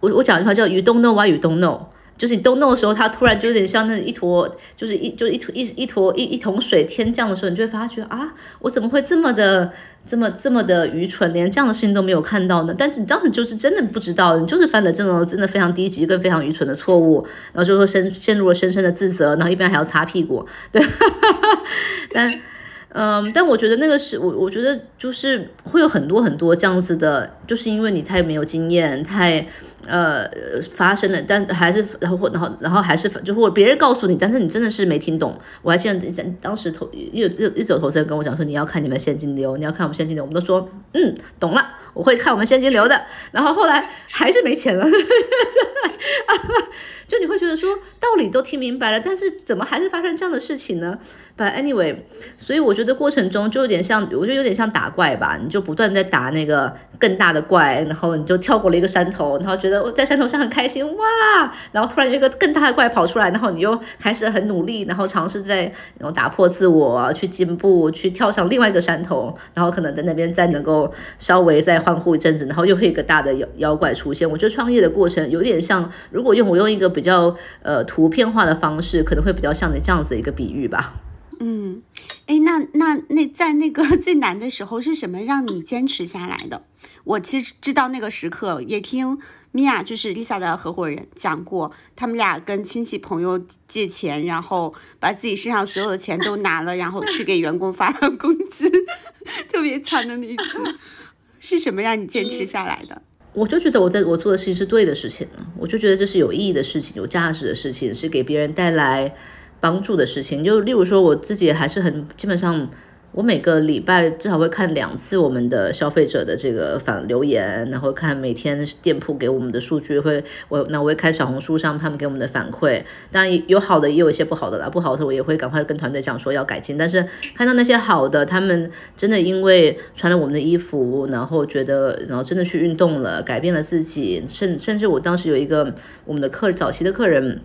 我我讲一句话叫 “you don't know why you don't know”。就是你都弄的时候，它突然就有点像那一坨，就是一就一坨一一坨一一桶水天降的时候，你就会发觉啊，我怎么会这么的这么这么的愚蠢，连这样的事情都没有看到呢？但是你当时就是真的不知道，你就是犯了这种真的非常低级跟非常愚蠢的错误，然后就会深陷入了深深的自责，然后一边还要擦屁股，对，但。嗯，但我觉得那个是我，我觉得就是会有很多很多这样子的，就是因为你太没有经验，太呃发生了，但还是然后然后然后还是就或别人告诉你，但是你真的是没听懂。我还记得当时投一有一有投资人跟我讲说，你要看你们现金流，你要看我们现金流，我们都说嗯懂了，我会看我们现金流的。然后后来还是没钱了。就你会觉得说道理都听明白了，但是怎么还是发生这样的事情呢？But anyway，所以我觉得过程中就有点像，我觉得有点像打怪吧，你就不断在打那个更大的怪，然后你就跳过了一个山头，然后觉得我在山头上很开心哇，然后突然有一个更大的怪跑出来，然后你又开始很努力，然后尝试在然后打破自我，去进步，去跳上另外一个山头，然后可能在那边再能够稍微再欢呼一阵子，然后又会一个大的妖妖怪出现。我觉得创业的过程有点像，如果用我用一个比比较呃图片化的方式，可能会比较像你这样子一个比喻吧。嗯，哎，那那那在那个最难的时候是什么让你坚持下来的？我其实知道那个时刻，也听米娅就是 Lisa 的合伙人讲过，他们俩跟亲戚朋友借钱，然后把自己身上所有的钱都拿了，然后去给员工发了工资，特别惨的那一次。是什么让你坚持下来的？我就觉得我在我做的事情是对的事情，我就觉得这是有意义的事情，有价值的事情，是给别人带来帮助的事情。就例如说，我自己还是很基本上。我每个礼拜至少会看两次我们的消费者的这个反留言，然后看每天店铺给我们的数据，会我那我会看小红书上他们给我们的反馈，当然有好的也有一些不好的啦，不好的我也会赶快跟团队讲说要改进。但是看到那些好的，他们真的因为穿了我们的衣服，然后觉得然后真的去运动了，改变了自己，甚甚至我当时有一个我们的客早期的客人。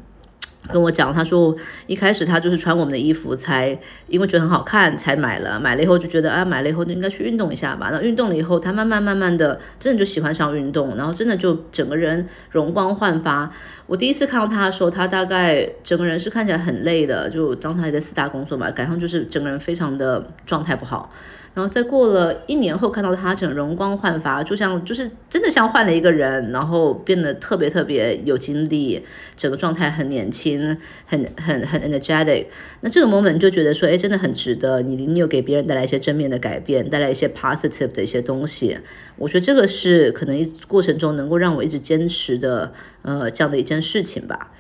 跟我讲，他说一开始他就是穿我们的衣服，才因为觉得很好看才买了，买了以后就觉得啊，买了以后就应该去运动一下吧。那运动了以后，他慢慢慢慢的真的就喜欢上运动，然后真的就整个人容光焕发。我第一次看到他的时候，他大概整个人是看起来很累的，就当他还在四大工作嘛，赶上就是整个人非常的状态不好。然后再过了一年后，看到他整容光焕发，就像就是真的像换了一个人，然后变得特别特别有精力，整个状态很年轻，很很很 energetic。那这个 moment 就觉得说，哎，真的很值得你，你有给别人带来一些正面的改变，带来一些 positive 的一些东西。我觉得这个是可能一过程中能够让我一直坚持的，呃，这样的一件事情吧。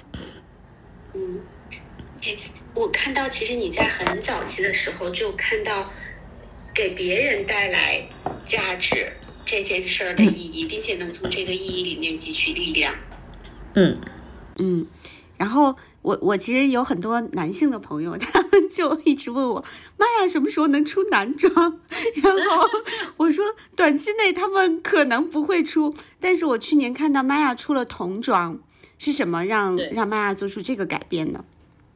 嗯，我看到其实你在很早期的时候就看到。给别人带来价值这件事儿的意义，并且能从这个意义里面汲取力量。嗯嗯，然后我我其实有很多男性的朋友，他们就一直问我，妈呀，什么时候能出男装？然后我说短期内他们可能不会出，但是我去年看到玛雅出了童装，是什么让让玛雅做出这个改变呢？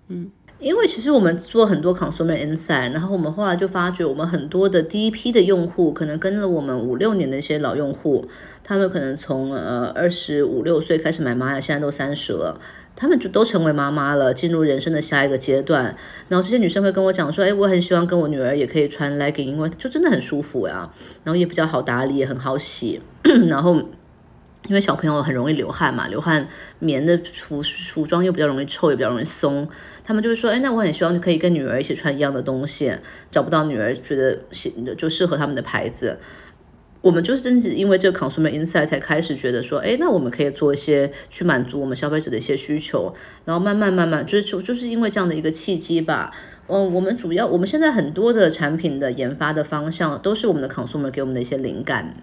嗯，因为其实我们做很多 consumer insight，然后我们后来就发觉，我们很多的第一批的用户，可能跟了我们五六年的一些老用户，他们可能从呃二十五六岁开始买玛雅，现在都三十了。他们就都成为妈妈了，进入人生的下一个阶段。然后这些女生会跟我讲说：“哎，我很希望跟我女儿也可以穿 legging，因为就真的很舒服呀，然后也比较好打理，也很好洗。然后因为小朋友很容易流汗嘛，流汗棉的服服装又比较容易臭，也比较容易松。他们就会说：哎，那我很希望可以跟女儿一起穿一样的东西，找不到女儿觉得适就适合他们的牌子。”我们就是真是因为这个 consumer insight 才开始觉得说，哎，那我们可以做一些去满足我们消费者的一些需求，然后慢慢慢慢就是就就是因为这样的一个契机吧。嗯，我们主要我们现在很多的产品的研发的方向都是我们的 consumer 给我们的一些灵感。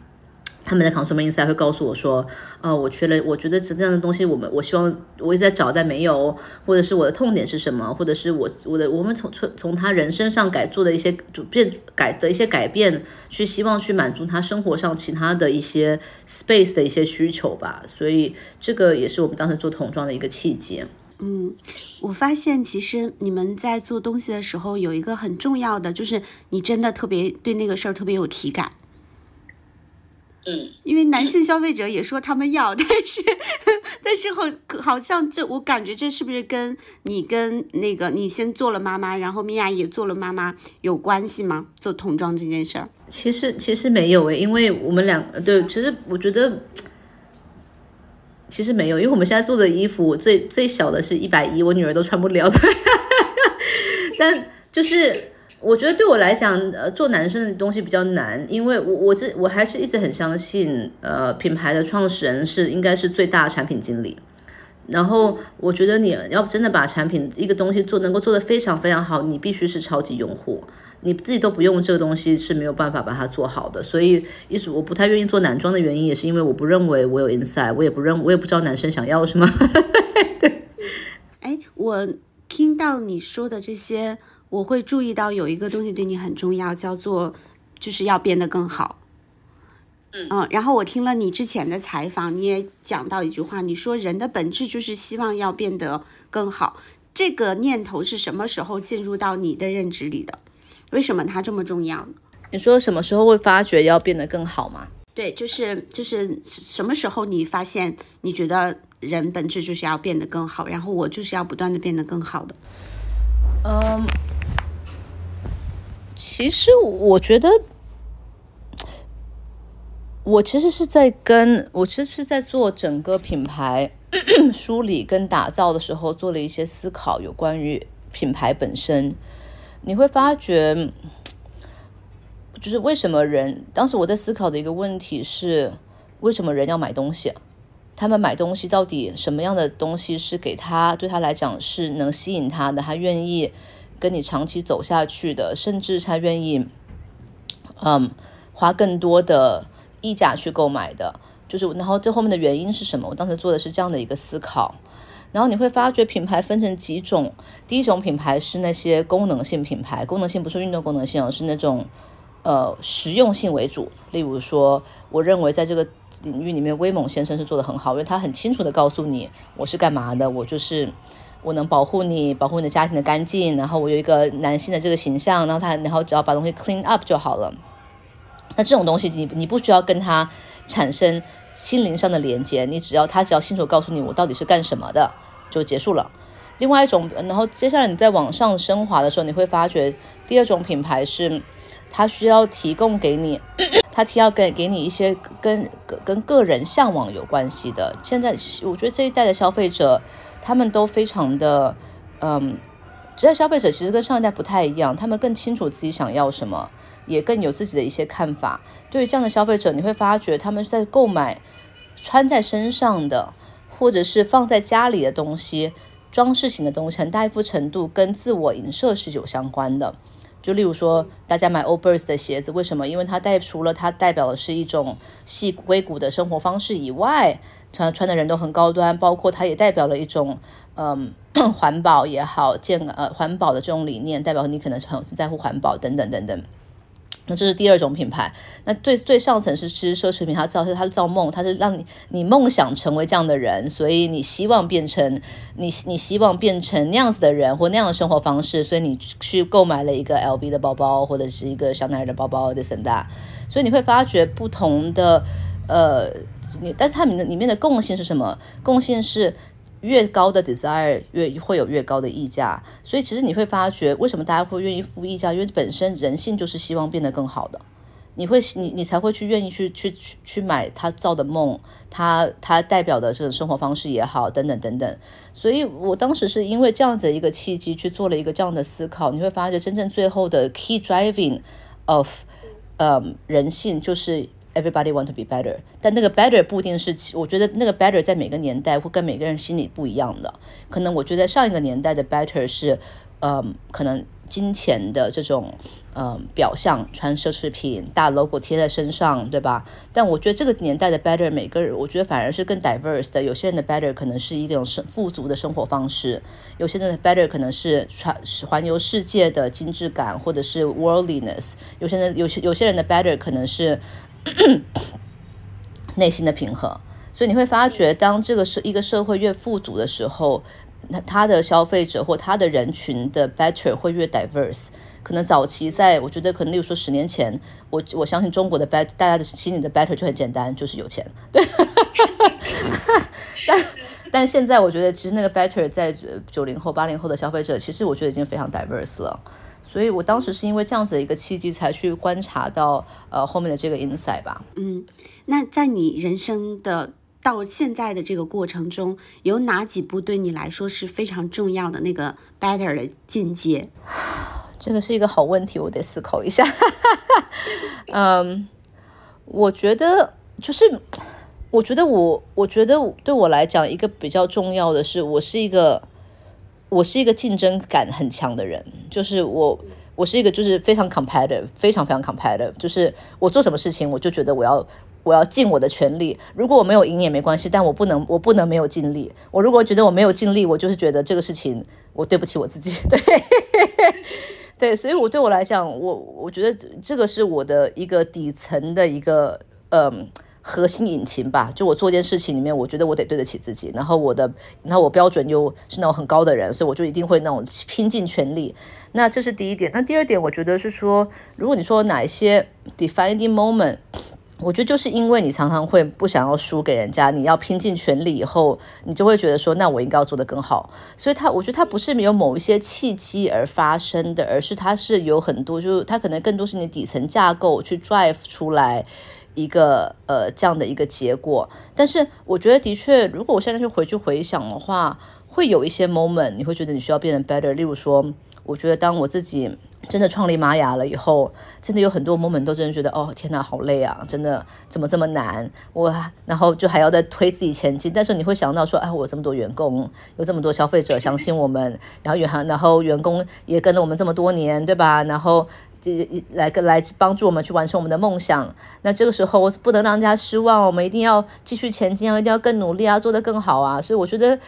他们的 consumer insight 会告诉我说，啊，我缺了，我觉得这样的东西，我们我希望我一直在找，但没有，或者是我的痛点是什么，或者是我我的我们从从从他人身上改做的一些变改的一些改变，去希望去满足他生活上其他的一些 space 的一些需求吧。所以这个也是我们当时做童装的一个契机。嗯，我发现其实你们在做东西的时候有一个很重要的，就是你真的特别对那个事儿特别有体感。嗯，因为男性消费者也说他们要，但是但是好好像这我感觉这是不是跟你跟那个你先做了妈妈，然后米娅也做了妈妈有关系吗？做童装这件事儿，其实其实没有诶，因为我们两对，其实我觉得其实没有，因为我们现在做的衣服最最小的是一百一，我女儿都穿不了的，但就是。我觉得对我来讲，呃，做男生的东西比较难，因为我我这我还是一直很相信，呃，品牌的创始人是应该是最大的产品经理。然后我觉得你要真的把产品一个东西做能够做得非常非常好，你必须是超级用户，你自己都不用这个东西是没有办法把它做好的。所以一直我不太愿意做男装的原因，也是因为我不认为我有 inside，我也不认我也不知道男生想要什么。对，哎，我听到你说的这些。我会注意到有一个东西对你很重要，叫做就是要变得更好。嗯然后我听了你之前的采访，你也讲到一句话，你说人的本质就是希望要变得更好。这个念头是什么时候进入到你的认知里的？为什么它这么重要呢？你说什么时候会发觉要变得更好吗？对，就是就是什么时候你发现你觉得人本质就是要变得更好，然后我就是要不断的变得更好的。嗯。其实我觉得，我其实是在跟我其实是在做整个品牌 梳理跟打造的时候，做了一些思考，有关于品牌本身。你会发觉，就是为什么人当时我在思考的一个问题是，为什么人要买东西？他们买东西到底什么样的东西是给他对他来讲是能吸引他的，他愿意。跟你长期走下去的，甚至他愿意，嗯，花更多的溢价去购买的，就是然后这后面的原因是什么？我当时做的是这样的一个思考，然后你会发觉品牌分成几种，第一种品牌是那些功能性品牌，功能性不是运动功能性，而是那种呃实用性为主。例如说，我认为在这个领域里面，威猛先生是做的很好，因为他很清楚的告诉你我是干嘛的，我就是。我能保护你，保护你的家庭的干净，然后我有一个男性的这个形象，然后他，然后只要把东西 clean up 就好了。那这种东西，你你不需要跟他产生心灵上的连接，你只要他只要清楚告诉你我到底是干什么的，就结束了。另外一种，然后接下来你在往上升华的时候，你会发觉第二种品牌是，他需要提供给你，他提要给给你一些跟跟个人向往有关系的。现在我觉得这一代的消费者。他们都非常的，嗯，这代消费者其实跟上一代不太一样，他们更清楚自己想要什么，也更有自己的一些看法。对于这样的消费者，你会发觉他们在购买穿在身上的，或者是放在家里的东西，装饰型的东西，很大一部程度跟自我影射是有相关的。就例如说，大家买 Old Birds 的鞋子，为什么？因为它代除了它代表的是一种细硅谷的生活方式以外，穿穿的人都很高端，包括它也代表了一种嗯 环保也好，健呃环保的这种理念，代表你可能很在乎环保等等等等。那这是第二种品牌，那最最上层是吃奢侈品，它造是它造梦，它是让你你梦想成为这样的人，所以你希望变成你你希望变成那样子的人或那样的生活方式，所以你去购买了一个 LV 的包包或者是一个香奈儿的包包的森大，所以你会发觉不同的呃你，但是它里面里面的共性是什么？共性是。越高的 desire 越会有越高的溢价，所以其实你会发觉为什么大家会愿意付溢价，因为本身人性就是希望变得更好的，你会你你才会去愿意去去去去买他造的梦，他他代表的这种生活方式也好，等等等等。所以我当时是因为这样子一个契机去做了一个这样的思考，你会发觉真正最后的 key driving of 嗯人性就是。Everybody want to be better，但那个 better 不一定是，我觉得那个 better 在每个年代会跟每个人心里不一样的。可能我觉得上一个年代的 better 是，嗯，可能金钱的这种，嗯，表象，穿奢侈品，大 logo 贴在身上，对吧？但我觉得这个年代的 better，每个人，我觉得反而是更 diverse 的。有些人的 better 可能是一种生富足的生活方式，有些人的 better 可能是传环游世界的精致感，或者是 worldliness。有些人有些有些人的 better 可能是。内心的平和，所以你会发觉，当这个社一个社会越富足的时候，那他的消费者或他的人群的 better 会越 diverse。可能早期在，我觉得可能，例如说十年前，我我相信中国的 better，大家的心里的 better 就很简单，就是有钱。对，但但现在我觉得，其实那个 better 在九零后、八零后的消费者，其实我觉得已经非常 diverse 了。所以我当时是因为这样子的一个契机，才去观察到呃后面的这个 insight 吧。嗯，那在你人生的到现在的这个过程中，有哪几步对你来说是非常重要的那个 better 的进阶？这个是一个好问题，我得思考一下。嗯，我觉得就是，我觉得我，我觉得对我来讲，一个比较重要的是，我是一个。我是一个竞争感很强的人，就是我，我是一个就是非常 competitive，非常非常 competitive，就是我做什么事情，我就觉得我要我要尽我的全力。如果我没有赢也没关系，但我不能我不能没有尽力。我如果觉得我没有尽力，我就是觉得这个事情我对不起我自己。对，对，所以我对我来讲，我我觉得这个是我的一个底层的一个嗯。核心引擎吧，就我做一件事情里面，我觉得我得对得起自己，然后我的，然后我标准又是那种很高的人，所以我就一定会那种拼尽全力。那这是第一点。那第二点，我觉得是说，如果你说哪一些 defining moment，我觉得就是因为你常常会不想要输给人家，你要拼尽全力以后，你就会觉得说，那我应该要做得更好。所以它，我觉得它不是没有某一些契机而发生的，而是它是有很多，就是它可能更多是你底层架构去 drive 出来。一个呃这样的一个结果，但是我觉得的确，如果我现在去回去回想的话，会有一些 moment，你会觉得你需要变得 better。例如说，我觉得当我自己真的创立玛雅了以后，真的有很多 moment 都真的觉得，哦天哪，好累啊，真的怎么这么难？我然后就还要再推自己前进，但是你会想到说，哎，我这么多员工，有这么多消费者相信我们，然后员然后员工也跟了我们这么多年，对吧？然后。来个来帮助我们去完成我们的梦想。那这个时候，我不能让人家失望，我们一定要继续前进啊，一定要更努力啊，做得更好啊。所以我觉得，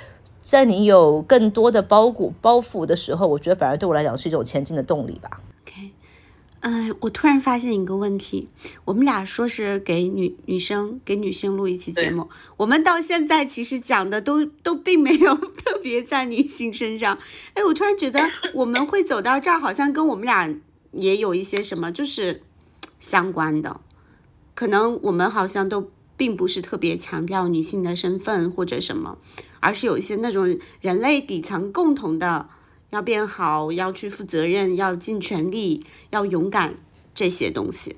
在你有更多的包裹包袱的时候，我觉得反而对我来讲是一种前进的动力吧。OK，嗯，我突然发现一个问题，我们俩说是给女女生给女性录一期节目，我们到现在其实讲的都都并没有特别在女性身上。哎，我突然觉得我们会走到这儿，好像跟我们俩。也有一些什么就是相关的，可能我们好像都并不是特别强调女性的身份或者什么，而是有一些那种人类底层共同的要变好，要去负责任，要尽全力，要勇敢这些东西。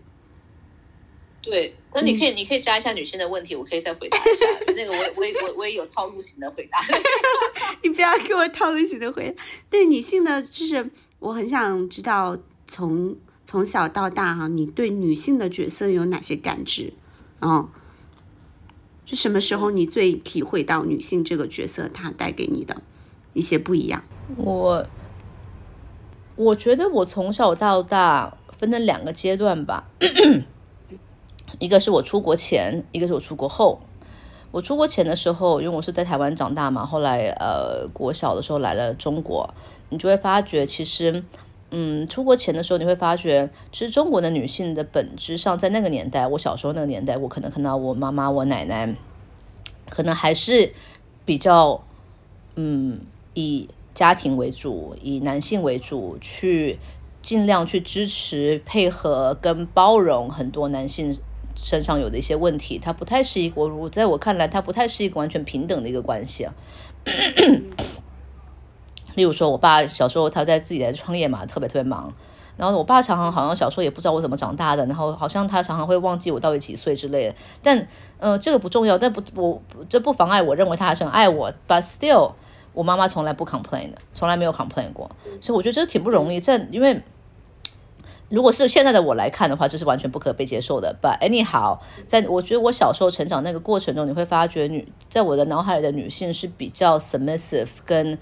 对，那你可以你可以加一下女性的问题，我可以再回答一下。那个我我我我也有套路型的回答。你不要给我套路型的回答。对女性的，就是我很想知道。从从小到大哈，你对女性的角色有哪些感知？哦，是什么时候你最体会到女性这个角色她带给你的一些不一样？我我觉得我从小到大分成两个阶段吧，一个是我出国前，一个是我出国后。我出国前的时候，因为我是在台湾长大嘛，后来呃国小的时候来了中国，你就会发觉其实，嗯，出国前的时候你会发觉，其实中国的女性的本质上，在那个年代，我小时候那个年代，我可能看到我妈妈、我奶奶，可能还是比较，嗯，以家庭为主，以男性为主，去尽量去支持、配合跟包容很多男性。身上有的一些问题，它不太是一个我在我看来，它不太是一个完全平等的一个关系。例如说，我爸小时候他在自己在创业嘛，特别特别忙。然后我爸常常好像小时候也不知道我怎么长大的，然后好像他常常会忘记我到底几岁之类的。但呃，这个不重要，但不我这不妨碍我认为他还是很爱我。But still，我妈妈从来不 complain 的，从来没有 complain 过。所以我觉得这挺不容易，这因为。如果是现在的我来看的话，这是完全不可被接受的。But anyhow，在我觉得我小时候成长那个过程中，你会发觉女在我的脑海里的女性是比较 submissive，跟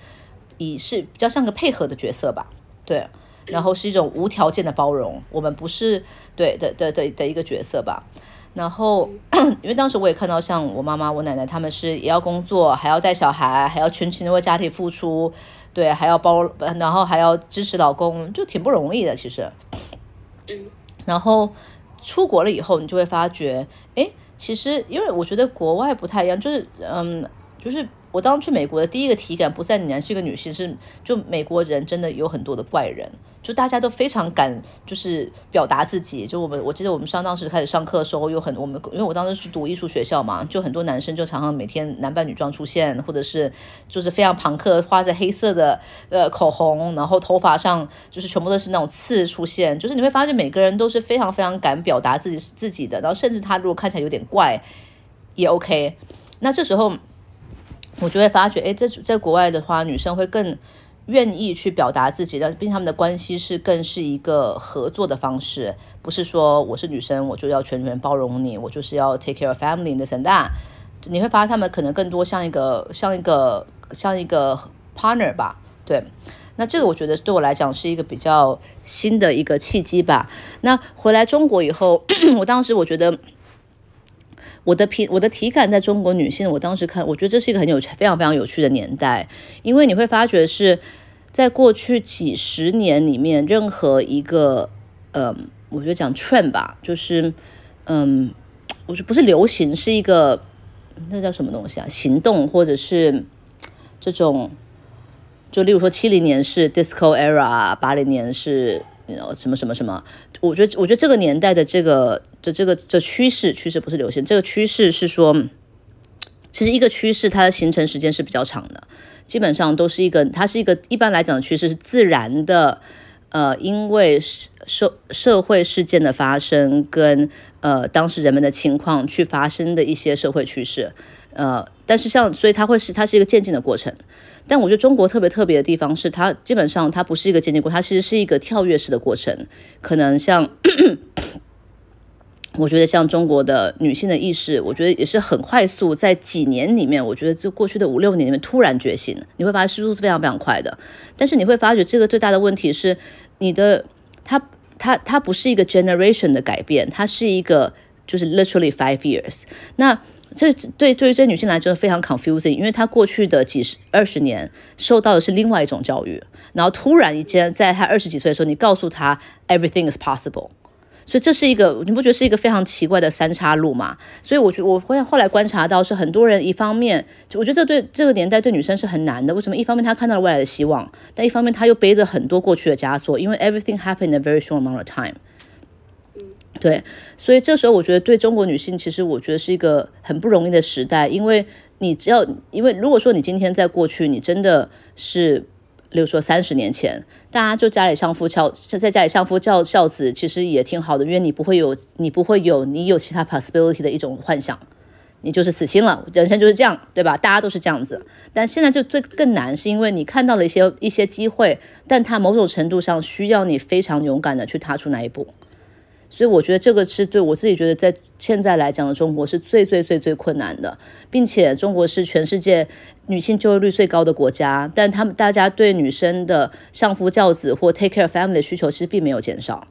以是比较像个配合的角色吧。对，然后是一种无条件的包容，我们不是对的的的的一个角色吧。然后 因为当时我也看到，像我妈妈、我奶奶他们是也要工作，还要带小孩，还要全情的为家庭付出，对，还要包，然后还要支持老公，就挺不容易的，其实。嗯然后出国了以后，你就会发觉，哎，其实因为我觉得国外不太一样，就是嗯，就是我当去美国的第一个体感，不在你然是一个女性，是就美国人真的有很多的怪人。就大家都非常敢，就是表达自己。就我们，我记得我们上当时开始上课的时候，有很我们，因为我当时是读艺术学校嘛，就很多男生就常常每天男扮女装出现，或者是就是非常朋克，画着黑色的呃口红，然后头发上就是全部都是那种刺出现。就是你会发现每个人都是非常非常敢表达自己自己的，然后甚至他如果看起来有点怪也 OK。那这时候我就会发觉，哎，在在国外的话，女生会更。愿意去表达自己，但毕竟他们的关系是更是一个合作的方式，不是说我是女生我就要全权包容你，我就是要 take care of family this and。你会发现他们可能更多像一个像一个像一个 partner 吧，对。那这个我觉得对我来讲是一个比较新的一个契机吧。那回来中国以后，我当时我觉得我的体我的体感在中国女性，我当时看，我觉得这是一个很有趣非常非常有趣的年代，因为你会发觉是。在过去几十年里面，任何一个，嗯，我觉得讲 trend 吧，就是，嗯，我说不是流行，是一个那叫什么东西啊？行动或者是这种，就例如说七零年是 disco era，八零年是什么什么什么？我觉得，我觉得这个年代的这个的这个这趋势，趋势不是流行，这个趋势是说，其实一个趋势它的形成时间是比较长的。基本上都是一个，它是一个一般来讲的趋势是自然的，呃，因为社社会事件的发生跟呃当时人们的情况去发生的一些社会趋势，呃，但是像所以它会是它是一个渐进的过程，但我觉得中国特别特别的地方是它基本上它不是一个渐进过，它其实是一个跳跃式的过程，可能像。我觉得像中国的女性的意识，我觉得也是很快速，在几年里面，我觉得就过去的五六年里面突然觉醒，你会发现速度是非常非常快的。但是你会发觉这个最大的问题是，你的它它它不是一个 generation 的改变，它是一个就是 literally five years。那这对对于这些女性来说非常 confusing，因为她过去的几十二十年受到的是另外一种教育，然后突然一间在她二十几岁的时候，你告诉她 everything is possible。所以这是一个，你不觉得是一个非常奇怪的三叉路吗？所以我觉得我会后来观察到，是很多人一方面，我觉得这对这个年代对女生是很难的。为什么？一方面她看到了未来的希望，但一方面她又背着很多过去的枷锁，因为 everything happened in a very short amount of time。对，所以这时候我觉得对中国女性，其实我觉得是一个很不容易的时代，因为你只要，因为如果说你今天在过去，你真的是。比如说，三十年前，大家就家里相夫教，在家里相夫教孝子，其实也挺好的，因为你不会有，你不会有，你有其他 possibility 的一种幻想，你就是死心了，人生就是这样，对吧？大家都是这样子。但现在就最更难，是因为你看到了一些一些机会，但它某种程度上需要你非常勇敢的去踏出那一步。所以我觉得这个是对我自己觉得在现在来讲的中国是最最最最困难的，并且中国是全世界女性就业率最高的国家，但他们大家对女生的相夫教子或 take care family 的需求其实并没有减少。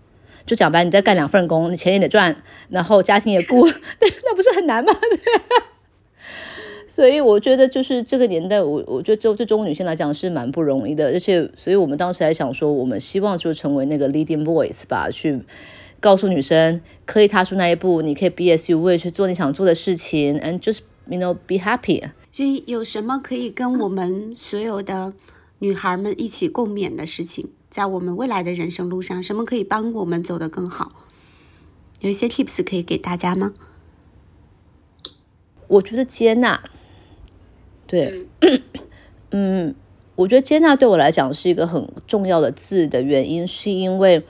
就讲白，你再干两份工，你钱也得赚，然后家庭也顾，那不是很难吗？所以我觉得，就是这个年代，我我觉得就对中国女性来讲是蛮不容易的，而且，所以我们当时还想说，我们希望就成为那个 leading voice 吧，去告诉女生可以踏出那一步，你可以 be as you wish，去做你想做的事情，and just you know be happy。所以有什么可以跟我们所有的女孩们一起共勉的事情，在我们未来的人生路上，什么可以帮我们走得更好？有一些 tips 可以给大家吗？我觉得接纳。对，嗯，我觉得接纳对我来讲是一个很重要的字的原因，是因为，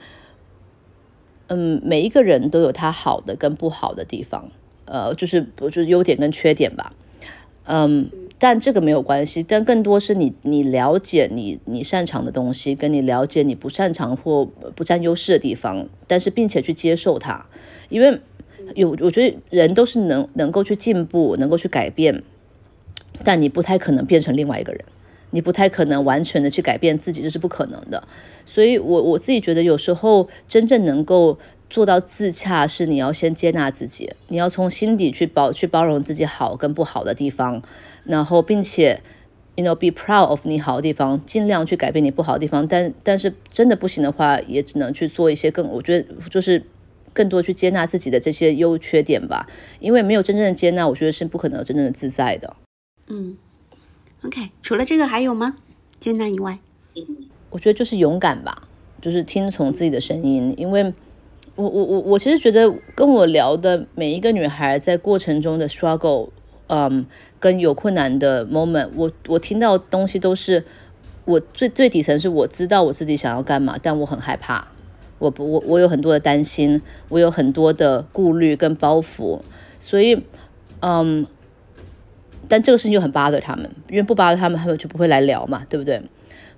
嗯，每一个人都有他好的跟不好的地方，呃，就是不就是优点跟缺点吧，嗯，但这个没有关系，但更多是你你了解你你擅长的东西，跟你了解你不擅长或不占优势的地方，但是并且去接受它，因为有我觉得人都是能能够去进步，能够去改变。但你不太可能变成另外一个人，你不太可能完全的去改变自己，这是不可能的。所以，我我自己觉得，有时候真正能够做到自洽，是你要先接纳自己，你要从心底去包去包容自己好跟不好的地方，然后并且，you know be proud of 你好的地方，尽量去改变你不好的地方。但但是真的不行的话，也只能去做一些更，我觉得就是更多去接纳自己的这些优缺点吧。因为没有真正的接纳，我觉得是不可能真正的自在的。嗯，OK，除了这个还有吗？艰难以外，我觉得就是勇敢吧，就是听从自己的声音。因为我我我我其实觉得跟我聊的每一个女孩在过程中的 struggle，嗯，跟有困难的 moment，我我听到东西都是我最最底层是我知道我自己想要干嘛，但我很害怕，我不我我有很多的担心，我有很多的顾虑跟包袱，所以嗯。但这个事情就很 bother 他们，因为不 bother 他们，他们就不会来聊嘛，对不对？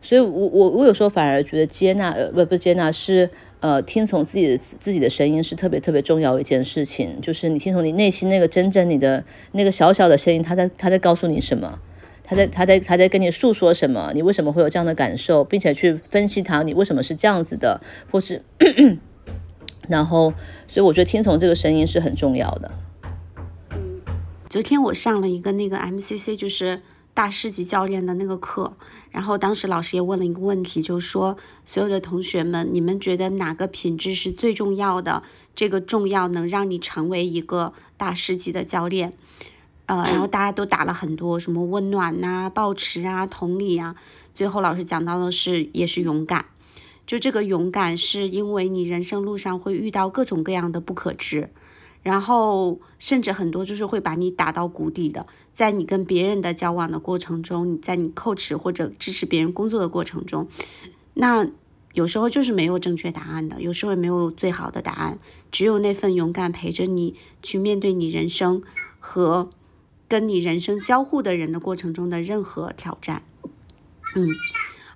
所以，我我我有时候反而觉得接纳，呃，不不接纳是呃听从自己的自己的声音是特别特别重要一件事情，就是你听从你内心那个真正你的那个小小的声音，他在他在告诉你什么，他在他在他在跟你诉说什么，你为什么会有这样的感受，并且去分析他，你为什么是这样子的，或是，然后，所以我觉得听从这个声音是很重要的。昨天我上了一个那个 MCC，就是大师级教练的那个课，然后当时老师也问了一个问题，就说所有的同学们，你们觉得哪个品质是最重要的？这个重要能让你成为一个大师级的教练？呃，然后大家都打了很多什么温暖呐、抱持啊、同理啊，最后老师讲到的是也是勇敢，就这个勇敢是因为你人生路上会遇到各种各样的不可知。然后，甚至很多就是会把你打到谷底的。在你跟别人的交往的过程中，你在你支持或者支持别人工作的过程中，那有时候就是没有正确答案的，有时候也没有最好的答案，只有那份勇敢陪着你去面对你人生和跟你人生交互的人的过程中的任何挑战。嗯，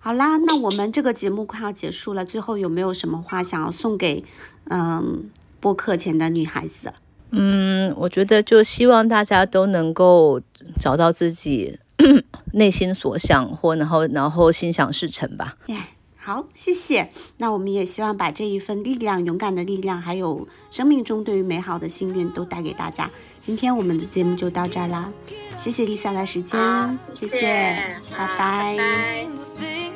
好啦，那我们这个节目快要结束了，最后有没有什么话想要送给嗯？播客前的女孩子，嗯，我觉得就希望大家都能够找到自己 内心所想，或然后然后心想事成吧。耶，好，谢谢。那我们也希望把这一份力量、勇敢的力量，还有生命中对于美好的幸运都带给大家。今天我们的节目就到这儿啦，谢谢丽莎的时间，谢谢，拜拜。